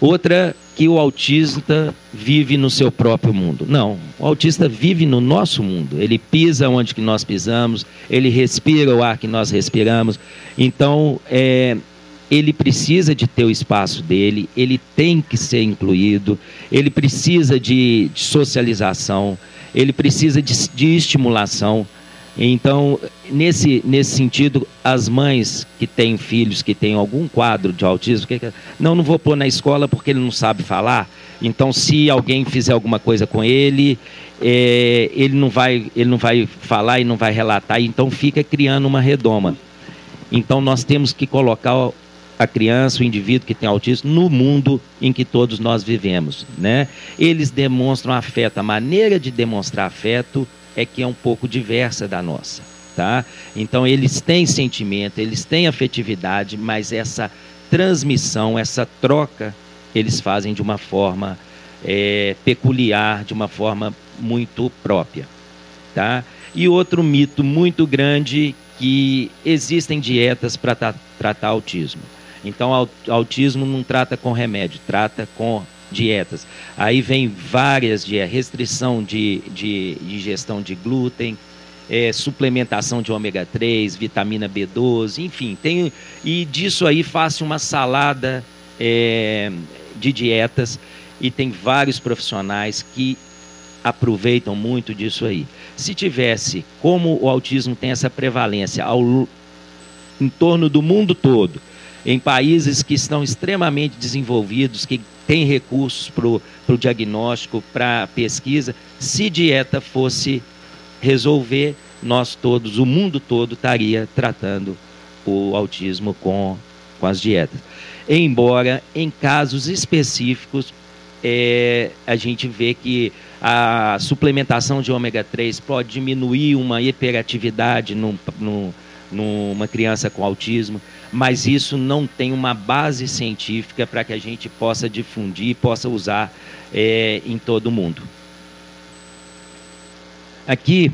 Outra que o autista vive no seu próprio mundo. Não, o autista vive no nosso mundo. Ele pisa onde que nós pisamos, ele respira o ar que nós respiramos. Então, é, ele precisa de ter o espaço dele, ele tem que ser incluído, ele precisa de, de socialização, ele precisa de, de estimulação. Então, nesse, nesse sentido, as mães que têm filhos que têm algum quadro de autismo, que, não, não vou pôr na escola porque ele não sabe falar. Então, se alguém fizer alguma coisa com ele, é, ele, não vai, ele não vai falar e não vai relatar, então fica criando uma redoma. Então, nós temos que colocar a criança, o indivíduo que tem autismo, no mundo em que todos nós vivemos. Né? Eles demonstram afeto, a maneira de demonstrar afeto é que é um pouco diversa da nossa. Tá? Então eles têm sentimento, eles têm afetividade, mas essa transmissão, essa troca, eles fazem de uma forma é, peculiar, de uma forma muito própria. Tá? E outro mito muito grande que existem dietas para tratar autismo. Então, autismo não trata com remédio, trata com dietas. Aí vem várias dietas, restrição de, de, de ingestão de glúten, é, suplementação de ômega 3, vitamina B12, enfim, tem, e disso aí faço uma salada é, de dietas e tem vários profissionais que aproveitam muito disso aí. Se tivesse, como o autismo tem essa prevalência ao, em torno do mundo todo, em países que estão extremamente desenvolvidos, que têm recursos para o diagnóstico, para pesquisa. Se dieta fosse resolver, nós todos, o mundo todo, estaria tratando o autismo com, com as dietas. Embora, em casos específicos, é, a gente vê que a suplementação de ômega 3 pode diminuir uma hiperatividade num, num, numa criança com autismo mas isso não tem uma base científica para que a gente possa difundir e possa usar é, em todo o mundo. Aqui,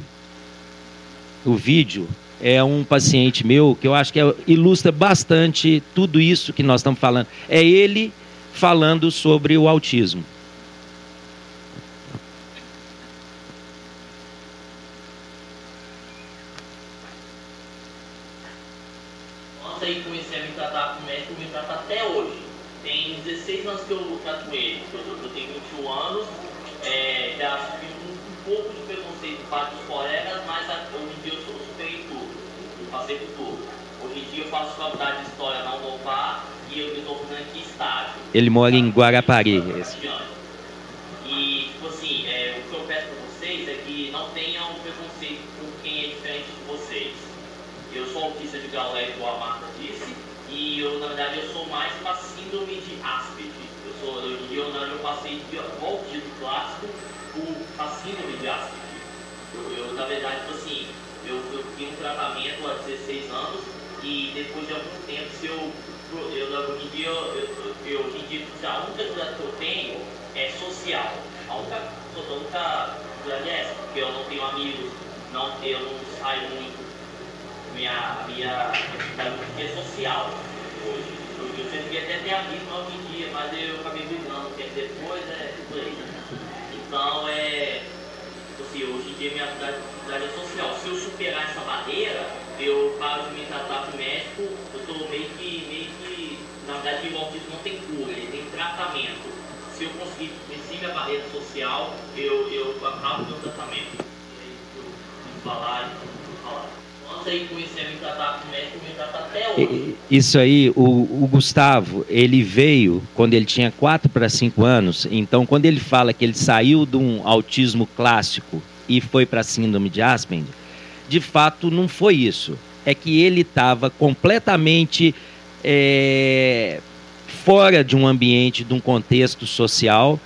o vídeo é um paciente meu que eu acho que é, ilustra bastante tudo isso que nós estamos falando. É ele falando sobre o autismo. Ele mora em Guarapari. Esse. Atividade é social hoje. Eu, eu sempre até ter amigos hoje em dia, mas eu acabei brigando, porque depois é por aí. Então, é. Assim, hoje em dia minha atividade é social. Se eu superar essa barreira, eu paro de me tratar com médico, eu estou meio que, meio que, na verdade, o autismo não tem cura, ele tem tratamento. Se eu conseguir vencer minha barreira social, eu, eu acabo meu tratamento. E aí eu falar e falar. Médico, tratar até hoje. Isso aí, o, o Gustavo, ele veio quando ele tinha 4 para 5 anos, então quando ele fala que ele saiu de um autismo clássico e foi para a síndrome de Asperger, de fato não foi isso. É que ele estava completamente é, fora de um ambiente, de um contexto social.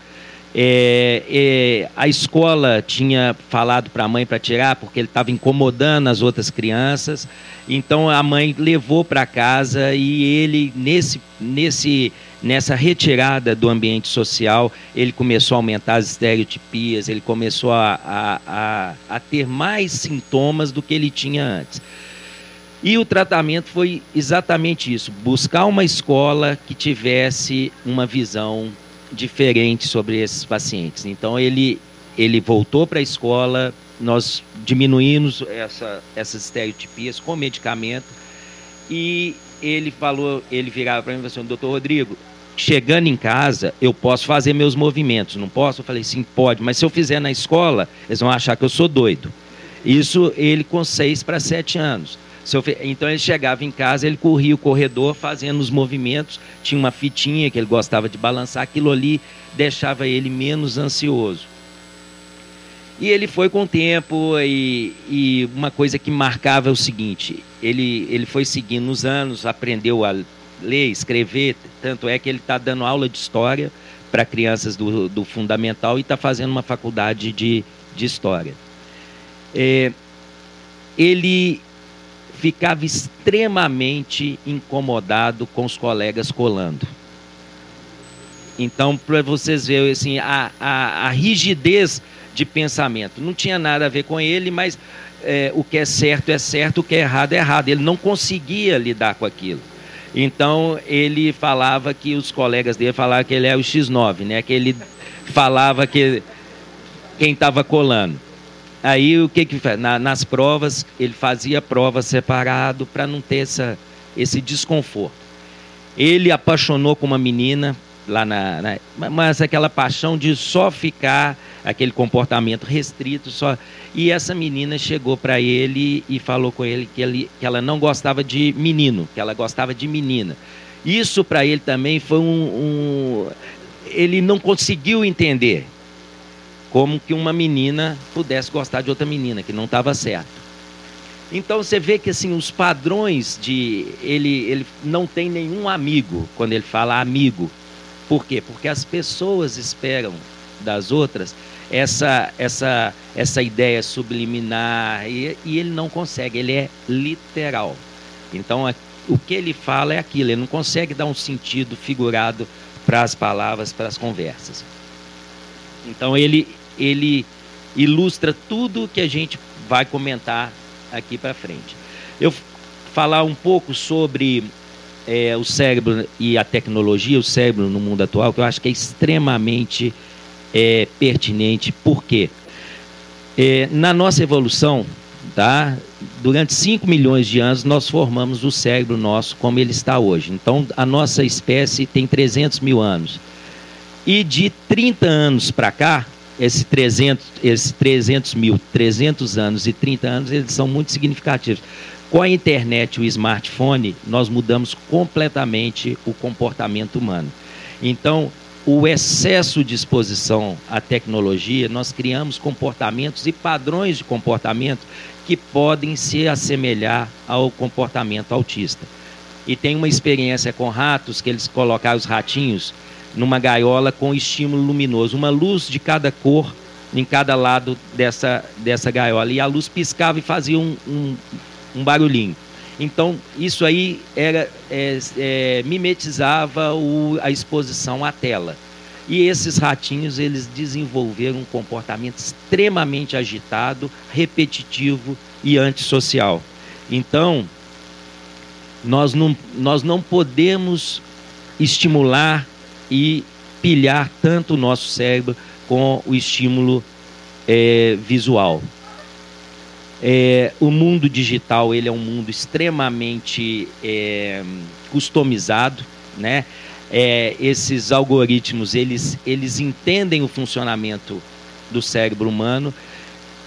É, é, a escola tinha falado para a mãe para tirar porque ele estava incomodando as outras crianças. Então a mãe levou para casa e ele nesse nesse nessa retirada do ambiente social, ele começou a aumentar as estereotipias, ele começou a, a, a, a ter mais sintomas do que ele tinha antes. E o tratamento foi exatamente isso: buscar uma escola que tivesse uma visão diferente sobre esses pacientes. Então ele, ele voltou para a escola, nós diminuímos essa, essas estereotipias com medicamento e ele falou, ele virava para mim e falou assim, doutor Rodrigo, chegando em casa, eu posso fazer meus movimentos, não posso? Eu falei, sim, pode, mas se eu fizer na escola, eles vão achar que eu sou doido. Isso ele com seis para sete anos. Então ele chegava em casa, ele corria o corredor fazendo os movimentos, tinha uma fitinha que ele gostava de balançar, aquilo ali deixava ele menos ansioso. E ele foi com o tempo, e, e, uma coisa que marcava é o seguinte: ele, ele foi seguindo os anos, aprendeu a ler, escrever, tanto é que ele está dando aula de história para crianças do, do fundamental e está fazendo uma faculdade de, de história. É, ele ficava extremamente incomodado com os colegas colando. Então, para vocês verem assim, a, a, a, rigidez de pensamento. Não tinha nada a ver com ele, mas é, o que é certo é certo, o que é errado é errado. Ele não conseguia lidar com aquilo. Então, ele falava que os colegas dele falavam que ele é o X9, né? que ele falava que quem estava colando. Aí o que que Na, nas provas ele fazia prova separado para não ter essa, esse desconforto. Ele apaixonou com uma menina lá na, na, mas aquela paixão de só ficar aquele comportamento restrito só e essa menina chegou para ele e falou com ele que, ele que ela não gostava de menino que ela gostava de menina isso para ele também foi um, um ele não conseguiu entender como que uma menina pudesse gostar de outra menina, que não estava certo. Então você vê que assim os padrões de ele ele não tem nenhum amigo quando ele fala amigo. Por quê? Porque as pessoas esperam das outras essa essa essa ideia subliminar e, e ele não consegue, ele é literal. Então o que ele fala é aquilo, ele não consegue dar um sentido figurado para as palavras, para as conversas. Então ele ele ilustra tudo que a gente vai comentar aqui para frente. Eu falar um pouco sobre é, o cérebro e a tecnologia, o cérebro no mundo atual, que eu acho que é extremamente é, pertinente. Por quê? É, na nossa evolução, tá? durante 5 milhões de anos, nós formamos o cérebro nosso como ele está hoje. Então, a nossa espécie tem 300 mil anos. E de 30 anos para cá, esse 300, esses 300 mil, 300 anos e 30 anos, eles são muito significativos. Com a internet e o smartphone, nós mudamos completamente o comportamento humano. Então, o excesso de exposição à tecnologia, nós criamos comportamentos e padrões de comportamento que podem se assemelhar ao comportamento autista. E tem uma experiência com ratos que eles colocaram os ratinhos numa gaiola com estímulo luminoso, uma luz de cada cor em cada lado dessa, dessa gaiola. E a luz piscava e fazia um, um, um barulhinho. Então, isso aí era, é, é, mimetizava o, a exposição à tela. E esses ratinhos, eles desenvolveram um comportamento extremamente agitado, repetitivo e antissocial. Então, nós não, nós não podemos estimular e pilhar tanto o nosso cérebro com o estímulo é, visual. É, o mundo digital ele é um mundo extremamente é, customizado, né? É, esses algoritmos eles, eles entendem o funcionamento do cérebro humano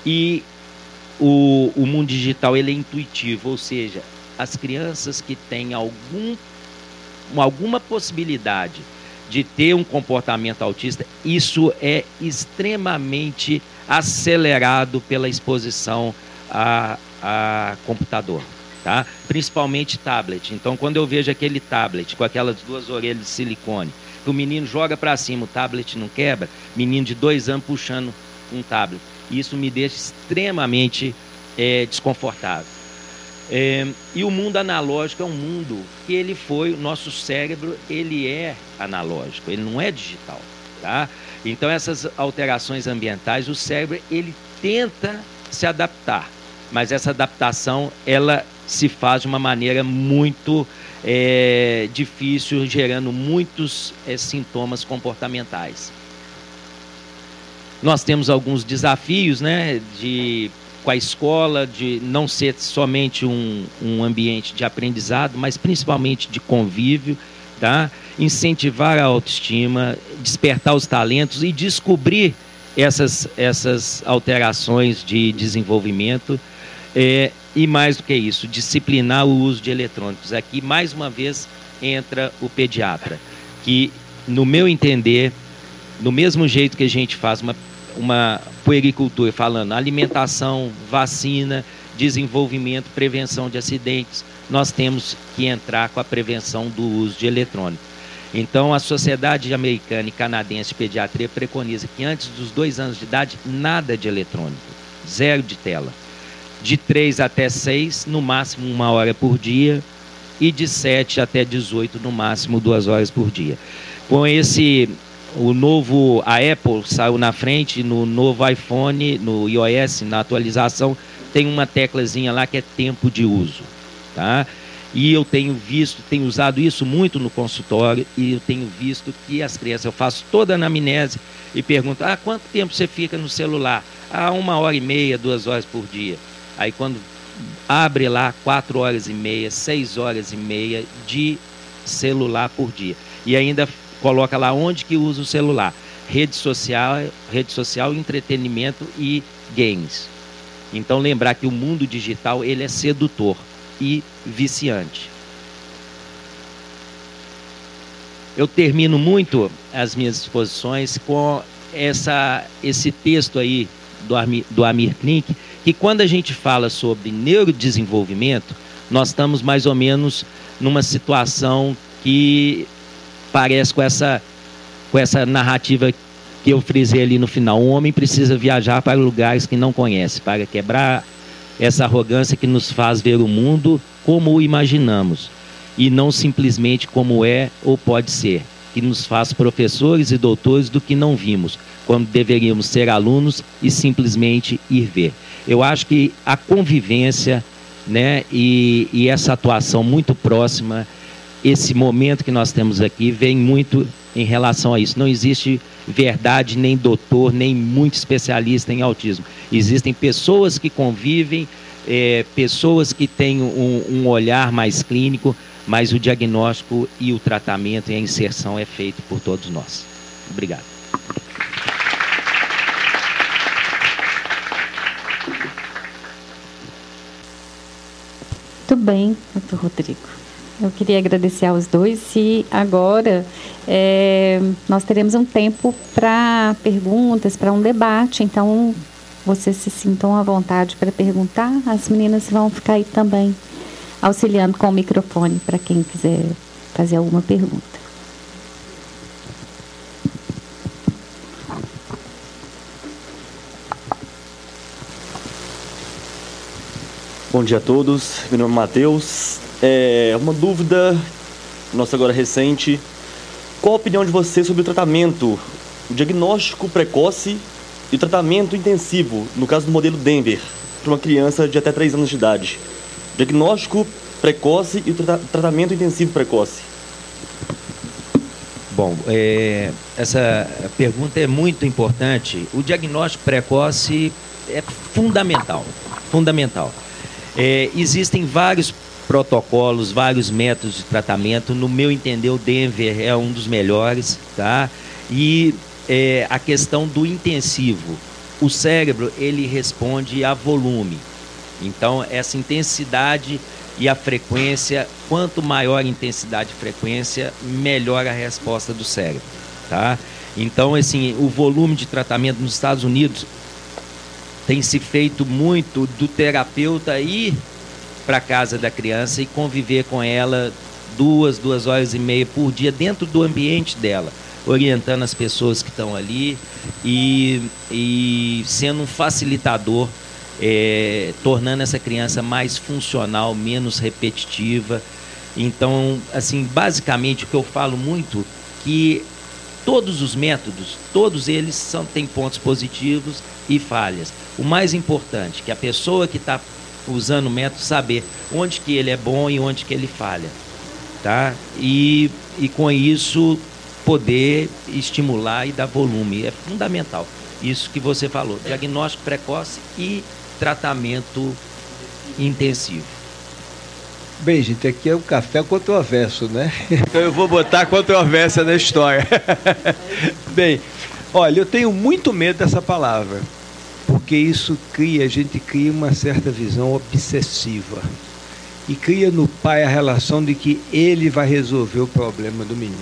e o, o mundo digital ele é intuitivo, ou seja, as crianças que têm algum, alguma possibilidade de ter um comportamento autista, isso é extremamente acelerado pela exposição a, a computador, tá? principalmente tablet. Então, quando eu vejo aquele tablet com aquelas duas orelhas de silicone, que o menino joga para cima, o tablet não quebra, menino de dois anos puxando um tablet, isso me deixa extremamente é, desconfortável. É, e o mundo analógico é um mundo que ele foi, o nosso cérebro, ele é analógico, ele não é digital, tá? Então essas alterações ambientais, o cérebro ele tenta se adaptar, mas essa adaptação ela se faz de uma maneira muito é, difícil, gerando muitos é, sintomas comportamentais. Nós temos alguns desafios, né, de com a escola, de não ser somente um, um ambiente de aprendizado, mas principalmente de convívio, tá? incentivar a autoestima, despertar os talentos e descobrir essas, essas alterações de desenvolvimento. É, e mais do que isso, disciplinar o uso de eletrônicos. Aqui, mais uma vez, entra o pediatra, que, no meu entender, no mesmo jeito que a gente faz uma, uma puericultura, falando alimentação, vacina, desenvolvimento, prevenção de acidentes, nós temos que entrar com a prevenção do uso de eletrônico. Então, a Sociedade Americana e Canadense de Pediatria preconiza que antes dos dois anos de idade, nada de eletrônico, zero de tela. De 3 até 6, no máximo uma hora por dia, e de 7 até 18, no máximo duas horas por dia. Com esse, o novo, a Apple saiu na frente, no novo iPhone, no iOS, na atualização, tem uma teclazinha lá que é tempo de uso. Tá? E eu tenho visto, tenho usado isso muito no consultório e eu tenho visto que as crianças, eu faço toda a anamnese e pergunto, ah, quanto tempo você fica no celular? Ah, uma hora e meia, duas horas por dia. Aí quando abre lá quatro horas e meia, seis horas e meia de celular por dia. E ainda coloca lá onde que usa o celular. Rede social, rede social, entretenimento e games. Então lembrar que o mundo digital ele é sedutor e viciante. Eu termino muito as minhas exposições com essa, esse texto aí do, do Amir Klink, que quando a gente fala sobre neurodesenvolvimento, nós estamos mais ou menos numa situação que parece com essa, com essa narrativa que eu frisei ali no final. O homem precisa viajar para lugares que não conhece, para quebrar essa arrogância que nos faz ver o mundo como o imaginamos e não simplesmente como é ou pode ser, que nos faz professores e doutores do que não vimos, quando deveríamos ser alunos e simplesmente ir ver. Eu acho que a convivência né, e, e essa atuação muito próxima, esse momento que nós temos aqui, vem muito em relação a isso. Não existe verdade, nem doutor, nem muito especialista em autismo. Existem pessoas que convivem, é, pessoas que têm um, um olhar mais clínico, mas o diagnóstico e o tratamento e a inserção é feito por todos nós. Obrigado. Muito bem, doutor Rodrigo. Eu queria agradecer aos dois e agora é, nós teremos um tempo para perguntas, para um debate, então vocês se sintam à vontade para perguntar. As meninas vão ficar aí também auxiliando com o microfone para quem quiser fazer alguma pergunta. Bom dia a todos, meu nome é Matheus, é, uma dúvida nossa agora recente. Qual a opinião de você sobre o tratamento, o diagnóstico precoce e o tratamento intensivo, no caso do modelo Denver, para uma criança de até 3 anos de idade? Diagnóstico precoce e tra tratamento intensivo precoce. Bom, é, essa pergunta é muito importante. O diagnóstico precoce é fundamental, fundamental. É, existem vários protocolos, vários métodos de tratamento. No meu entender, o Denver é um dos melhores, tá? E é, a questão do intensivo. O cérebro, ele responde a volume. Então, essa intensidade e a frequência, quanto maior a intensidade e frequência, melhor a resposta do cérebro, tá? Então, assim, o volume de tratamento nos Estados Unidos tem se feito muito do terapeuta ir para casa da criança e conviver com ela duas, duas horas e meia por dia dentro do ambiente dela, orientando as pessoas que estão ali e, e sendo um facilitador, é, tornando essa criança mais funcional, menos repetitiva. Então, assim, basicamente o que eu falo muito que todos os métodos, todos eles são, têm pontos positivos e falhas. O mais importante, que a pessoa que está usando o método saber onde que ele é bom e onde que ele falha, tá? E, e com isso poder estimular e dar volume é fundamental. Isso que você falou, diagnóstico precoce e tratamento intensivo. Bem, gente, aqui é o café controverso, né? Então eu vou botar controvérsia na história. Bem, Olha, eu tenho muito medo dessa palavra, porque isso cria, a gente cria uma certa visão obsessiva. E cria no pai a relação de que ele vai resolver o problema do menino.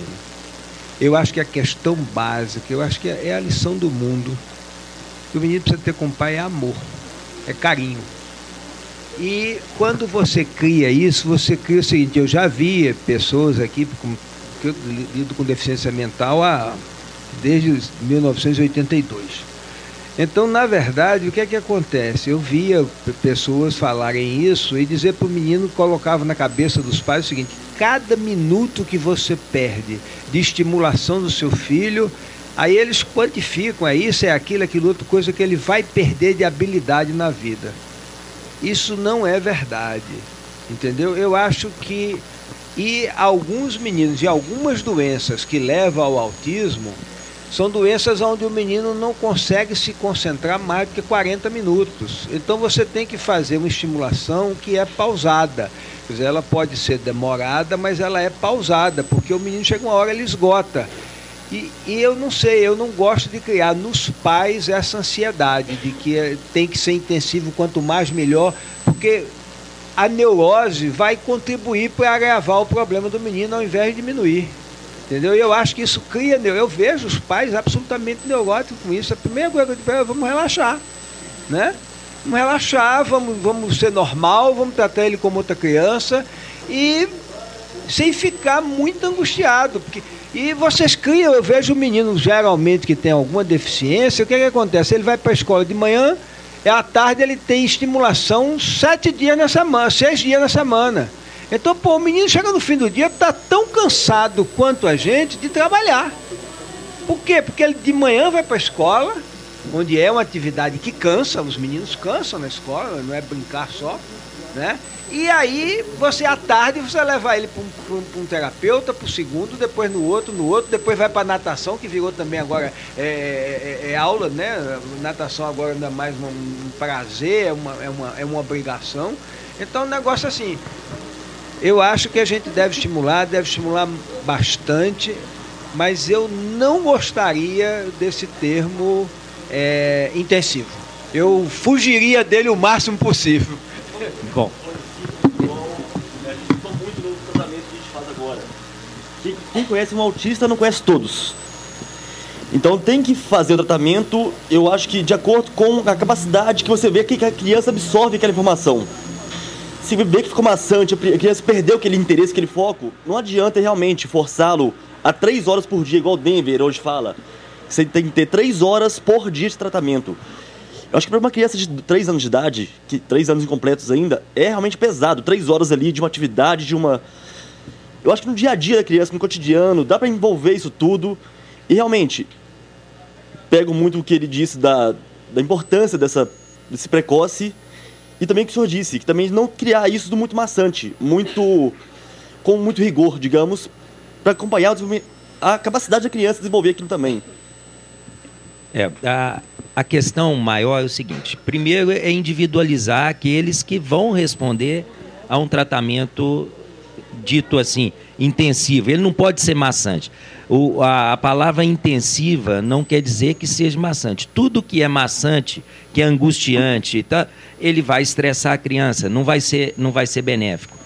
Eu acho que a questão básica, eu acho que é a lição do mundo. Que o menino precisa ter com o pai é amor, é carinho. E quando você cria isso, você cria o seguinte, eu já vi pessoas aqui que eu lido com deficiência mental há, desde 1982. Então, na verdade, o que é que acontece? Eu via pessoas falarem isso e dizer para o menino, colocava na cabeça dos pais o seguinte: cada minuto que você perde de estimulação do seu filho, aí eles quantificam, é isso, é aquilo, aquilo, outra coisa que ele vai perder de habilidade na vida. Isso não é verdade, entendeu? Eu acho que e alguns meninos e algumas doenças que levam ao autismo são doenças onde o menino não consegue se concentrar mais do que 40 minutos. Então você tem que fazer uma estimulação que é pausada. Quer dizer, ela pode ser demorada, mas ela é pausada, porque o menino chega uma hora ele esgota. E, e, eu não sei, eu não gosto de criar nos pais essa ansiedade de que é, tem que ser intensivo, quanto mais melhor, porque a neurose vai contribuir para agravar o problema do menino ao invés de diminuir. Entendeu? E eu acho que isso cria, eu vejo os pais absolutamente neuróticos com isso. A primeira coisa que eu digo é vamos relaxar. Né? Vamos relaxar, vamos, vamos ser normal, vamos tratar ele como outra criança e sem ficar muito angustiado. Porque e vocês criam, eu vejo o menino geralmente que tem alguma deficiência, o que, que acontece? Ele vai para a escola de manhã, é à tarde ele tem estimulação sete dias na semana, seis dias na semana. Então, pô, o menino chega no fim do dia, está tão cansado quanto a gente de trabalhar. Por quê? Porque ele de manhã vai para a escola, onde é uma atividade que cansa, os meninos cansam na escola, não é brincar só, né? E aí, você à tarde, você leva ele para um, um, um, terapeuta, para o segundo, depois no outro, no outro, depois vai para natação, que virou também agora é, é, é, é, aula, né? Natação agora ainda mais um, prazer, é uma, é, uma, é uma obrigação. Então, um negócio assim, eu acho que a gente deve estimular, deve estimular bastante, mas eu não gostaria desse termo é, intensivo. Eu fugiria dele o máximo possível. Bom, quem conhece um autista não conhece todos. Então tem que fazer o tratamento, eu acho que de acordo com a capacidade que você vê que a criança absorve aquela informação. Se vê que ficou maçante, a criança perdeu aquele interesse, aquele foco, não adianta realmente forçá-lo a três horas por dia, igual o Denver hoje fala. Você tem que ter três horas por dia de tratamento. Eu acho que para uma criança de três anos de idade, que três anos incompletos ainda, é realmente pesado. Três horas ali de uma atividade, de uma eu acho que no dia a dia da criança, no cotidiano, dá para envolver isso tudo. E realmente, pego muito o que ele disse da, da importância dessa, desse precoce e também o que o senhor disse, que também não criar isso do muito maçante, muito com muito rigor, digamos, para acompanhar a capacidade da criança desenvolver aquilo também. É, a, a questão maior é o seguinte: primeiro é individualizar aqueles que vão responder a um tratamento dito assim, intensivo. Ele não pode ser maçante. O, a, a, palavra intensiva não quer dizer que seja maçante. Tudo que é maçante, que é angustiante, tá, ele vai estressar a criança, não vai ser, não vai ser benéfico.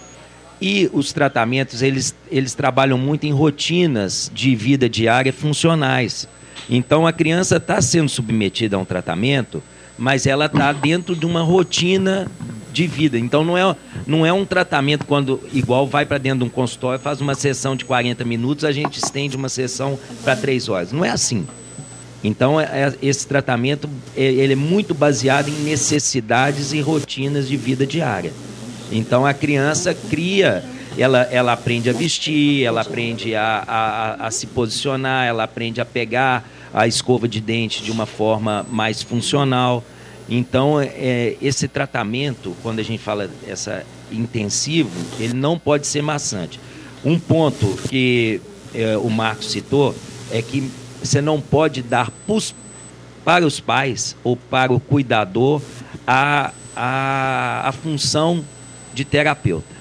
E os tratamentos, eles, eles trabalham muito em rotinas de vida diária funcionais. Então a criança está sendo submetida a um tratamento, mas ela está dentro de uma rotina de vida. Então não é, não é um tratamento quando igual vai para dentro de um consultório, faz uma sessão de 40 minutos, a gente estende uma sessão para três horas. Não é assim. Então é, é, esse tratamento é, ele é muito baseado em necessidades e rotinas de vida diária. Então a criança cria, ela, ela aprende a vestir, ela aprende a, a, a se posicionar, ela aprende a pegar a escova de dente de uma forma mais funcional. Então, é, esse tratamento, quando a gente fala essa intensivo, ele não pode ser maçante. Um ponto que é, o Marcos citou é que você não pode dar para os pais ou para o cuidador a, a, a função de terapeuta.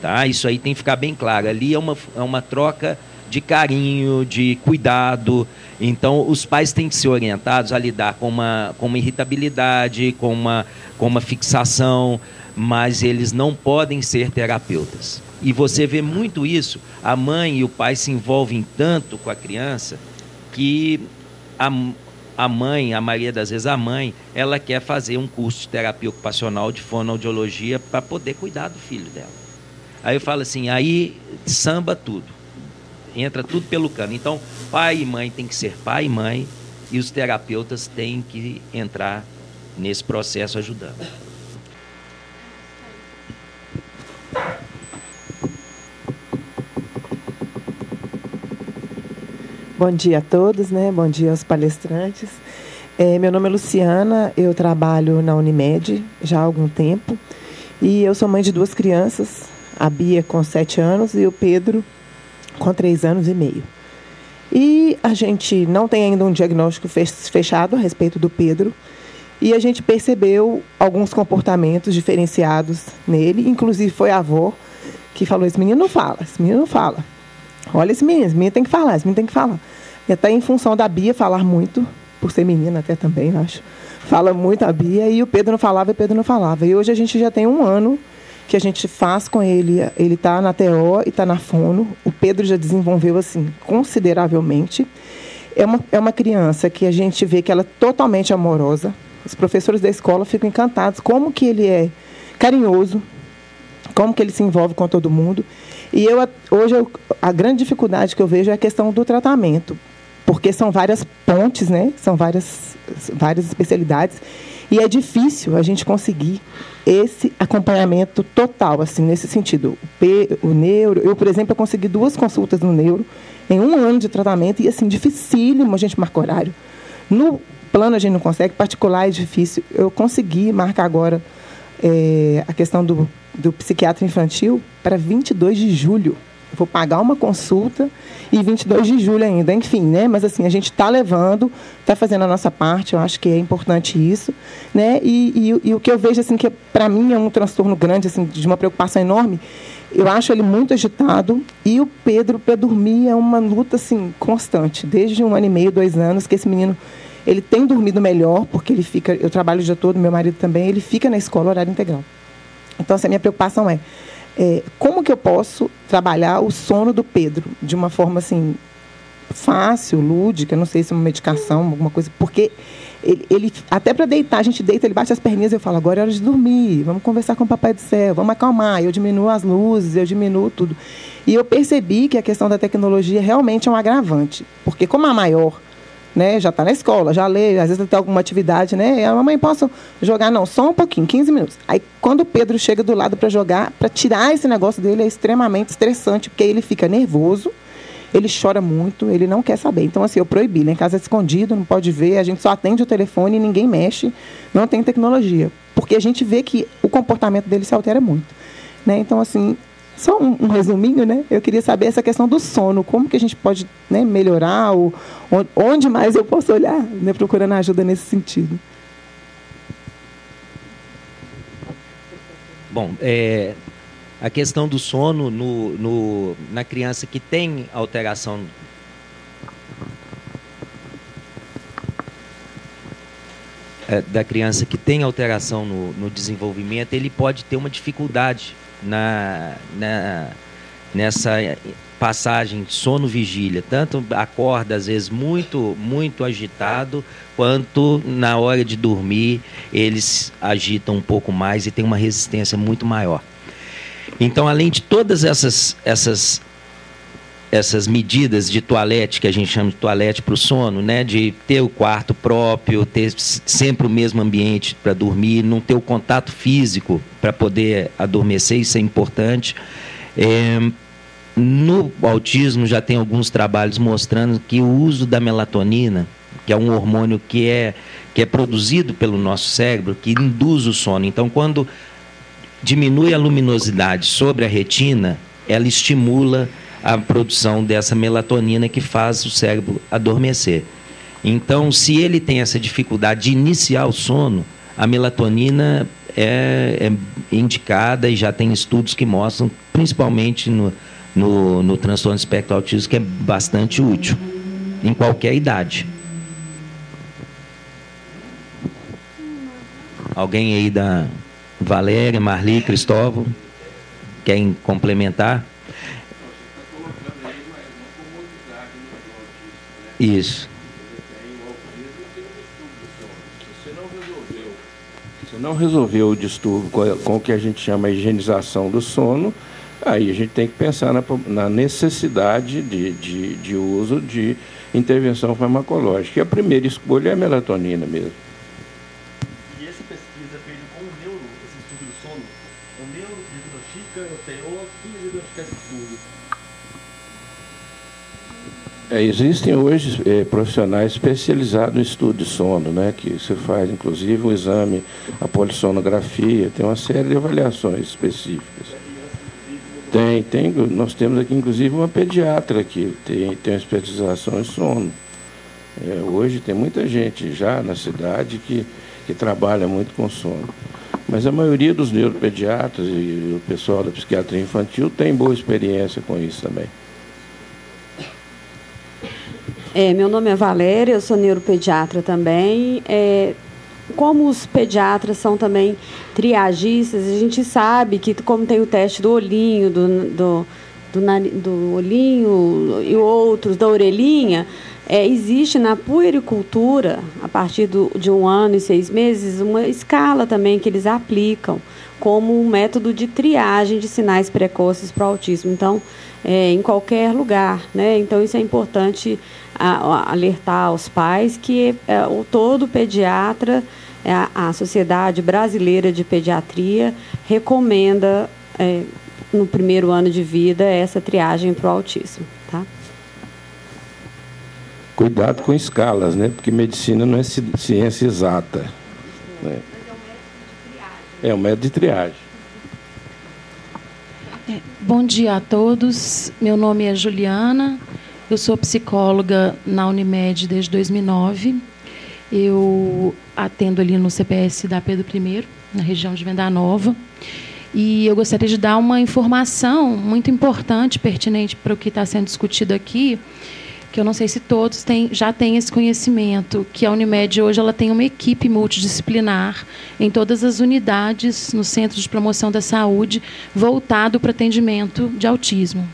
Tá? Isso aí tem que ficar bem claro. Ali é uma, é uma troca de carinho, de cuidado. Então, os pais têm que ser orientados a lidar com uma, com uma irritabilidade, com uma, com uma fixação, mas eles não podem ser terapeutas. E você vê muito isso, a mãe e o pai se envolvem tanto com a criança que a, a mãe, a maioria das vezes a mãe, ela quer fazer um curso de terapia ocupacional de fonoaudiologia para poder cuidar do filho dela. Aí eu falo assim, aí samba tudo. Entra tudo pelo cano. Então, pai e mãe tem que ser pai e mãe e os terapeutas têm que entrar nesse processo ajudando. Bom dia a todos, né? Bom dia aos palestrantes. É, meu nome é Luciana, eu trabalho na Unimed já há algum tempo e eu sou mãe de duas crianças, a Bia com sete anos e o Pedro com três anos e meio. E a gente não tem ainda um diagnóstico fechado a respeito do Pedro e a gente percebeu alguns comportamentos diferenciados nele, inclusive foi a avó que falou: esse menino não fala, esse menino não fala. Olha esse menino, esse menino tem que falar, esse menino tem que falar. E até em função da Bia falar muito, por ser menina até também, acho. Fala muito a Bia, e o Pedro não falava e o Pedro não falava. E hoje a gente já tem um ano que a gente faz com ele. Ele está na TO e está na Fono. O Pedro já desenvolveu, assim, consideravelmente. É uma, é uma criança que a gente vê que ela é totalmente amorosa. Os professores da escola ficam encantados como que ele é carinhoso, como que ele se envolve com todo mundo. E eu hoje eu, a grande dificuldade que eu vejo é a questão do tratamento, porque são várias pontes, né? São várias várias especialidades e é difícil a gente conseguir esse acompanhamento total, assim, nesse sentido. O, P, o neuro, eu, por exemplo, eu consegui duas consultas no neuro em um ano de tratamento e, assim, dificílimo a gente marcar horário. No plano a gente não consegue, particular é difícil. Eu consegui marcar agora é, a questão do do psiquiatra infantil para 22 de julho. Eu vou pagar uma consulta e 22 de julho ainda, enfim, né? Mas assim, a gente está levando, está fazendo a nossa parte, eu acho que é importante isso, né? E, e, e o que eu vejo, assim, que para mim é um transtorno grande, assim, de uma preocupação enorme, eu acho ele muito agitado e o Pedro, para dormir, é uma luta, assim, constante, desde um ano e meio, dois anos, que esse menino ele tem dormido melhor, porque ele fica, eu trabalho o dia todo, meu marido também, ele fica na escola horário integral. Então, assim, a minha preocupação é, é, como que eu posso trabalhar o sono do Pedro de uma forma assim fácil, lúdica, não sei se é uma medicação, alguma coisa, porque ele, ele até para deitar, a gente deita, ele bate as perninhas e eu falo, agora é hora de dormir, vamos conversar com o papai do céu, vamos acalmar, eu diminuo as luzes, eu diminuo tudo. E eu percebi que a questão da tecnologia realmente é um agravante, porque como a maior né? Já está na escola, já lê, às vezes tem alguma atividade, né? E a mamãe posso jogar não, só um pouquinho, 15 minutos. Aí quando o Pedro chega do lado para jogar, para tirar esse negócio dele é extremamente estressante, porque ele fica nervoso, ele chora muito, ele não quer saber. Então assim, eu proibi, né? Em casa é escondido, não pode ver, a gente só atende o telefone ninguém mexe, não tem tecnologia, porque a gente vê que o comportamento dele se altera muito, né? Então assim, só um, um, resuminho, né? Eu queria saber essa questão do sono, como que a gente pode né, melhorar, ou, onde mais eu posso olhar, né, procurando ajuda nesse sentido. Bom, é, a questão do sono no, no, na criança que tem alteração é, da criança que tem alteração no, no desenvolvimento, ele pode ter uma dificuldade na, na, nessa passagem sono-vigília. Tanto acorda, às vezes, muito, muito agitado, quanto na hora de dormir eles agitam um pouco mais e tem uma resistência muito maior. Então, além de todas essas, essas essas medidas de toalete, que a gente chama de toalete para o sono, né? de ter o quarto próprio, ter sempre o mesmo ambiente para dormir, não ter o contato físico para poder adormecer, isso é importante. É, no autismo já tem alguns trabalhos mostrando que o uso da melatonina, que é um hormônio que é, que é produzido pelo nosso cérebro, que induz o sono. Então, quando diminui a luminosidade sobre a retina, ela estimula a produção dessa melatonina que faz o cérebro adormecer. Então, se ele tem essa dificuldade de iniciar o sono, a melatonina é, é indicada e já tem estudos que mostram, principalmente no, no, no transtorno espectro autista que é bastante útil, em qualquer idade. Alguém aí da Valéria, Marli, Cristóvão, querem complementar? Isso. Se não resolveu o distúrbio com o que a gente chama de higienização do sono, aí a gente tem que pensar na, na necessidade de, de, de, uso de intervenção farmacológica. E a primeira escolha é a melatonina mesmo. E essa pesquisa é feita com o neuro, esse estudo do sono? O neuro diagnostica, o TO, quem diagnostica esse estudo? É, existem hoje é, profissionais especializados no estudo de sono, né, que você faz inclusive um exame, a polissonografia, tem uma série de avaliações específicas. Tem, tem, nós temos aqui inclusive uma pediatra que tem, tem uma especialização em sono. É, hoje tem muita gente já na cidade que, que trabalha muito com sono. Mas a maioria dos neuropediatras e o pessoal da psiquiatria infantil tem boa experiência com isso também. É, meu nome é Valéria, eu sou neuropediatra também. É, como os pediatras são também triagistas, a gente sabe que como tem o teste do olhinho, do, do, do, do olhinho e outros da orelhinha, é, existe na puericultura, a partir do, de um ano e seis meses, uma escala também que eles aplicam como um método de triagem de sinais precoces para o autismo. Então, é, em qualquer lugar. Né? Então, isso é importante a, a alertar aos pais que é, o todo pediatra, é, a, a, Sociedade Brasileira de Pediatria, recomenda, é, no primeiro ano de vida, essa triagem para o autismo. Tá? Cuidado com escalas, né? porque medicina não é ciência exata. Né? É um método de triagem. É, bom dia a todos. Meu nome é Juliana. Eu sou psicóloga na Unimed desde 2009. Eu atendo ali no CPS da Pedro I, na região de Venda Nova. E eu gostaria de dar uma informação muito importante, pertinente para o que está sendo discutido aqui, que eu não sei se todos têm, já têm esse conhecimento, que a Unimed hoje ela tem uma equipe multidisciplinar em todas as unidades no Centro de Promoção da Saúde, voltado para atendimento de autismo.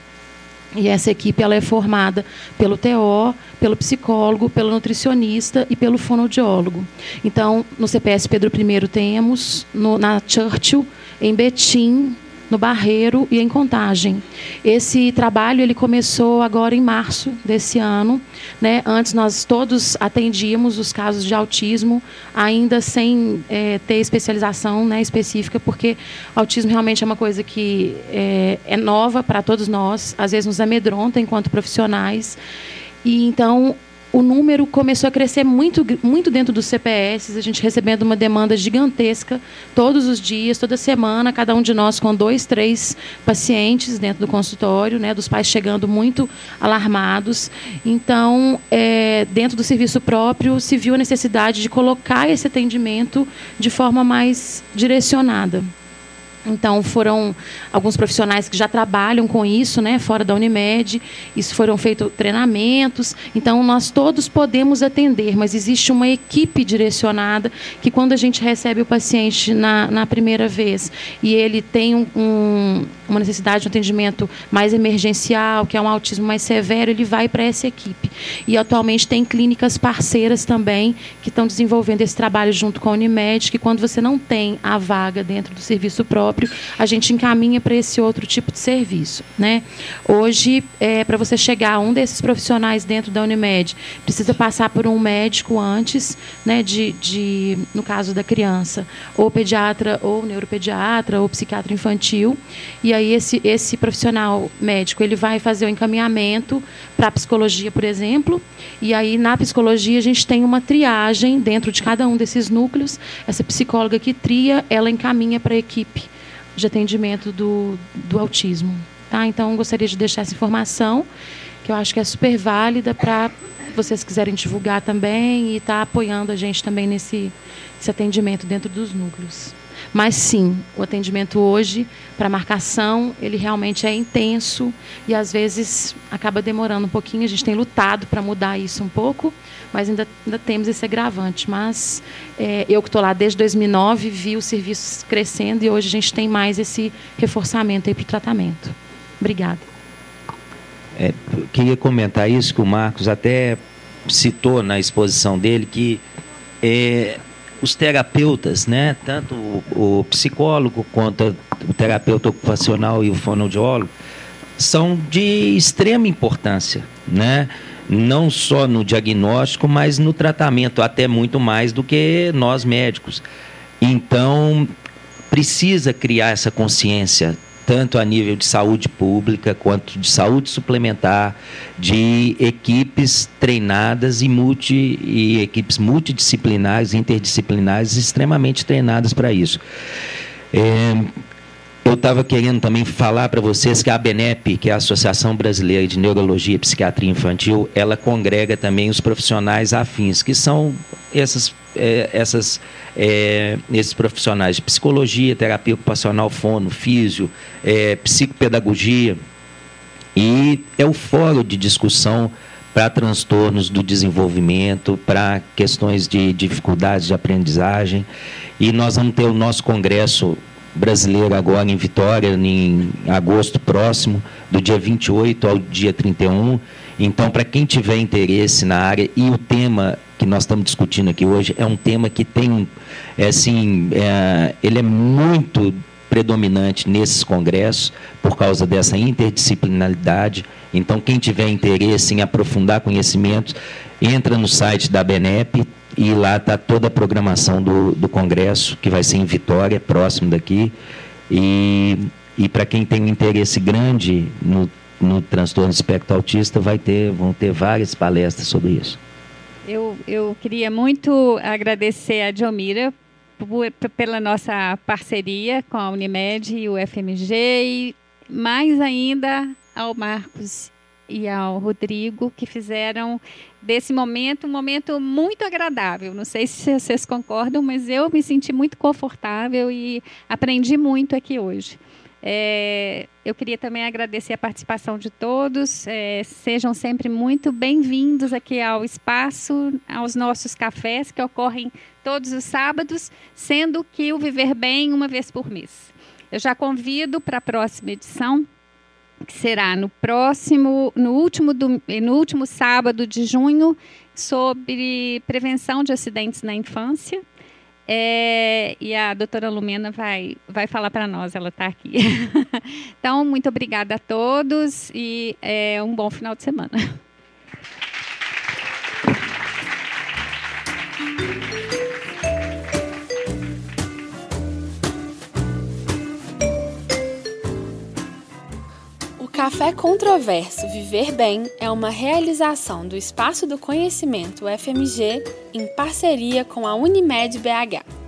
E essa equipe ela é formada pelo TO, pelo psicólogo, pelo nutricionista e pelo fonoaudiólogo. Então, no CPS Pedro I temos, no, na Churchill, em Betim, no Barreiro e em Contagem. Esse trabalho ele começou agora em março desse ano. Né? Antes nós todos atendíamos os casos de autismo, ainda sem é, ter especialização né, específica, porque autismo realmente é uma coisa que é, é nova para todos nós, às vezes nos amedronta enquanto profissionais. E então o número começou a crescer muito, muito dentro dos CPS, a gente recebendo uma demanda gigantesca todos os dias, toda semana, cada um de nós com dois, três pacientes dentro do consultório, né, dos pais chegando muito alarmados. Então, é, dentro do serviço próprio, se viu a necessidade de colocar esse atendimento de forma mais direcionada. Então, foram alguns profissionais que já trabalham com isso, né, fora da Unimed. Isso foram feitos treinamentos. Então, nós todos podemos atender, mas existe uma equipe direcionada que, quando a gente recebe o paciente na, na primeira vez e ele tem um, um, uma necessidade de um atendimento mais emergencial, que é um autismo mais severo, ele vai para essa equipe. E, atualmente, tem clínicas parceiras também que estão desenvolvendo esse trabalho junto com a Unimed, que, quando você não tem a vaga dentro do serviço próprio, próprio, a gente encaminha para esse outro tipo de serviço. Né? Hoje, é, para você chegar a um desses profissionais dentro da Unimed, precisa passar por um médico antes, né, de, de, no caso da criança, ou pediatra, ou neuropediatra, ou psiquiatra infantil. E aí esse, esse profissional médico ele vai fazer o encaminhamento para a psicologia, por exemplo. E aí na psicologia a gente tem uma triagem dentro de cada um desses núcleos. Essa psicóloga que tria, ela encaminha para a equipe de atendimento do, do autismo. Tá? Então, gostaria de deixar essa informação, que eu acho que é super válida para vocês quiserem divulgar também e estar tá apoiando a gente também nesse, nesse atendimento dentro dos núcleos. Mas sim, o atendimento hoje para marcação, ele realmente é intenso e às vezes acaba demorando um pouquinho. A gente tem lutado para mudar isso um pouco, mas ainda, ainda temos esse agravante. Mas é, eu que estou lá desde 2009 vi os serviços crescendo e hoje a gente tem mais esse reforçamento para o tratamento. Obrigada. É, queria comentar isso que o Marcos até citou na exposição dele que é, os terapeutas, né, tanto o, o, psicólogo quanto o terapeuta ocupacional e o fonoaudiólogo, são de extrema importância, né? Não só no diagnóstico, mas no tratamento, até muito mais do que nós médicos. Então, precisa criar essa consciência tanto a nível de saúde pública quanto de saúde suplementar, de equipes treinadas e, multi, e equipes multidisciplinares, interdisciplinares, extremamente treinadas para isso. É, eu estava querendo também falar para vocês que a ABNEP, que é a Associação Brasileira de Neurologia e Psiquiatria Infantil, ela congrega também os profissionais afins, que são essas, é, essas, é, esses profissionais de psicologia, terapia ocupacional, fono, físio, é, psicopedagogia. E é o fórum de discussão para transtornos do desenvolvimento, para questões de dificuldades de aprendizagem. E nós vamos ter o nosso congresso brasileiro agora em Vitória, em agosto próximo, do dia 28 ao dia 31. Então, para quem tiver interesse na área, e o tema que nós estamos discutindo aqui hoje é um tema que tem, é, assim, é, ele é muito predominante nesses congressos por causa dessa interdisciplinaridade. Então, quem tiver interesse em aprofundar conhecimentos, entra no site da BNEP, e lá está toda a programação do, do congresso, que vai ser em Vitória, próximo daqui. E, e para quem tem um interesse grande no, no transtorno espectro autista, vai ter, vão ter várias palestras sobre isso. Eu, eu queria muito agradecer a Diomira pela nossa parceria com a Unimed e o FMG e mais ainda ao Marcos e ao Rodrigo, que fizeram desse momento um momento muito agradável. Não sei se vocês concordam, mas eu me senti muito confortável e aprendi muito aqui hoje. É, eu queria também agradecer a participação de todos. É, sejam sempre muito bem-vindos aqui ao espaço, aos nossos cafés que ocorrem todos os sábados, sendo que o Viver Bem uma vez por mês. Eu já convido para a próxima edição será no próximo, no último, no último sábado de junho, sobre prevenção de acidentes na infância. É, e a doutora Lumena vai, vai falar para nós, ela está aqui. então, muito obrigada a todos e é, um bom final de semana. Café Controverso Viver Bem é uma realização do Espaço do Conhecimento UFMG em parceria com a Unimed BH.